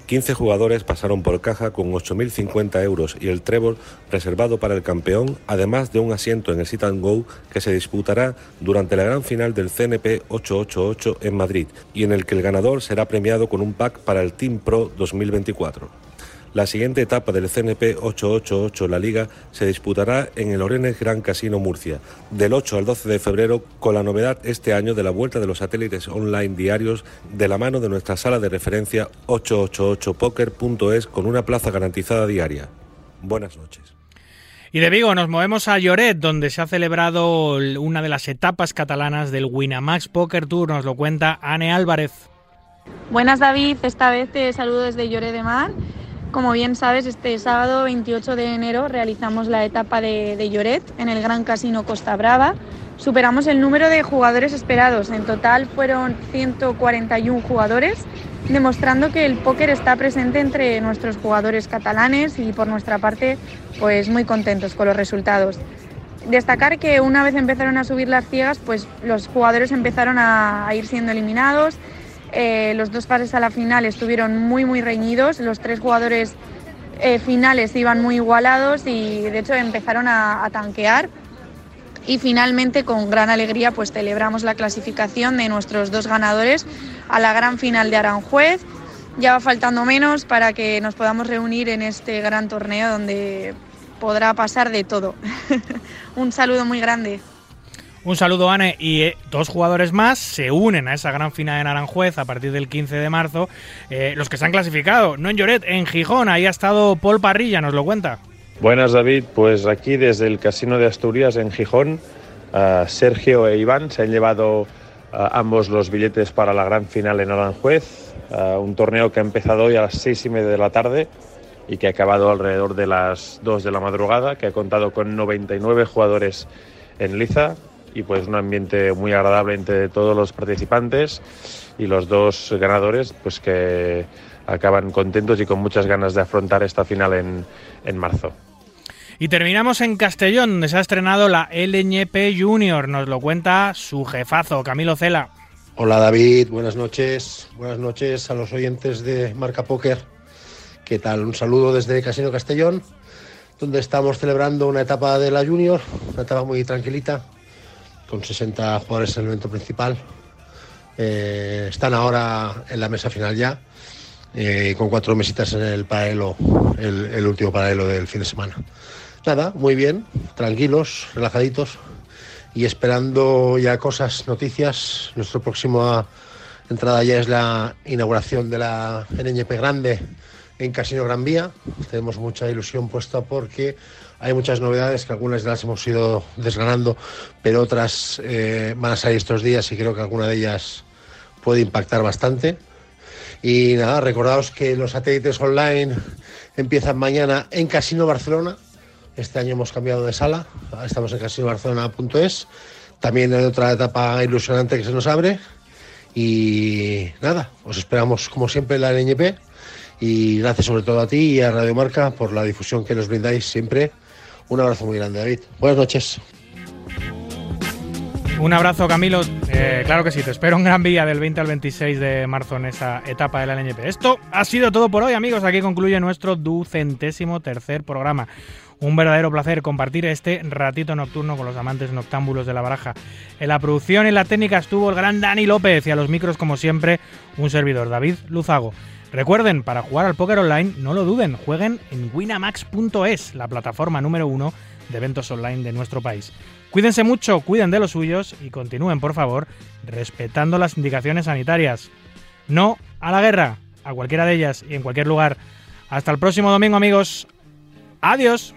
S11: 15 jugadores pasaron por caja con 8.050 euros y el trébol reservado para el campeón, además de un asiento en el Sit and Go que se disputará durante la gran final del CNP 888 en Madrid y en el que el ganador será premiado con un pack para el Team Pro 2024. La siguiente etapa del CNP 888 La Liga se disputará en el Orenes Gran Casino Murcia, del 8 al 12 de febrero, con la novedad este año de la vuelta de los satélites online diarios de la mano de nuestra sala de referencia 888poker.es con una plaza garantizada diaria. Buenas noches.
S2: Y de Vigo nos movemos a Lloret, donde se ha celebrado una de las etapas catalanas del Winamax Poker Tour. Nos lo cuenta Ane Álvarez.
S12: Buenas David, esta vez te saludo desde Lloret de Mar. Como bien sabes, este sábado 28 de enero realizamos la etapa de, de Lloret en el Gran Casino Costa Brava. Superamos el número de jugadores esperados. En total fueron 141 jugadores, demostrando que el póker está presente entre nuestros jugadores catalanes y por nuestra parte, pues muy contentos con los resultados. Destacar que una vez empezaron a subir las ciegas, pues los jugadores empezaron a, a ir siendo eliminados. Eh, los dos pases a la final estuvieron muy muy reñidos. Los tres jugadores eh, finales iban muy igualados y de hecho empezaron a, a tanquear. Y finalmente, con gran alegría, pues celebramos la clasificación de nuestros dos ganadores a la gran final de Aranjuez. Ya va faltando menos para que nos podamos reunir en este gran torneo donde podrá pasar de todo. Un saludo muy grande.
S2: Un saludo, Anne. Y eh, dos jugadores más se unen a esa gran final en Aranjuez a partir del 15 de marzo. Eh, los que se han clasificado, no en Lloret, en Gijón. Ahí ha estado Paul Parrilla, nos lo cuenta.
S13: Buenas David, pues aquí desde el Casino de Asturias en Gijón, Sergio e Iván se han llevado ambos los billetes para la gran final en Aranjuez, un torneo que ha empezado hoy a las seis y media de la tarde y que ha acabado alrededor de las dos de la madrugada, que ha contado con 99 jugadores en liza y pues un ambiente muy agradable entre todos los participantes y los dos ganadores pues que acaban contentos y con muchas ganas de afrontar esta final en, en marzo.
S2: Y terminamos en Castellón, donde se ha estrenado la LñP Junior. Nos lo cuenta su jefazo, Camilo Cela.
S14: Hola David, buenas noches. Buenas noches a los oyentes de Marca Póker. ¿Qué tal? Un saludo desde Casino Castellón, donde estamos celebrando una etapa de la Junior, una etapa muy tranquilita, con 60 jugadores en el evento principal. Eh, están ahora en la mesa final ya, eh, con cuatro mesitas en el paralelo, el, último paralelo del fin de semana. Nada, muy bien, tranquilos, relajaditos y esperando ya cosas, noticias. Nuestra próxima entrada ya es la inauguración de la NñP Grande en Casino Gran Vía. Tenemos mucha ilusión puesta porque hay muchas novedades que algunas de las hemos ido desgranando, pero otras eh, van a salir estos días y creo que alguna de ellas puede impactar bastante. Y nada, recordaos que los satélites online empiezan mañana en Casino Barcelona. Este año hemos cambiado de sala, estamos en casinobarcelona.es. También hay otra etapa ilusionante que se nos abre. Y nada, os esperamos como siempre en la NñP. Y gracias sobre todo a ti y a Radio Marca por la difusión que nos brindáis siempre. Un abrazo muy grande, David. Buenas noches.
S2: Un abrazo, Camilo. Eh, claro que sí, te espero en Gran Vía del 20 al 26 de marzo en esa etapa de la LNP. Esto ha sido todo por hoy, amigos. Aquí concluye nuestro ducentésimo tercer programa. Un verdadero placer compartir este ratito nocturno con los amantes noctámbulos de la baraja. En la producción y en la técnica estuvo el gran Dani López y a los micros, como siempre, un servidor, David Luzago. Recuerden, para jugar al póker online, no lo duden, jueguen en winamax.es, la plataforma número uno de eventos online de nuestro país. Cuídense mucho, cuiden de los suyos y continúen, por favor, respetando las indicaciones sanitarias. No a la guerra, a cualquiera de ellas y en cualquier lugar. Hasta el próximo domingo, amigos. Adiós.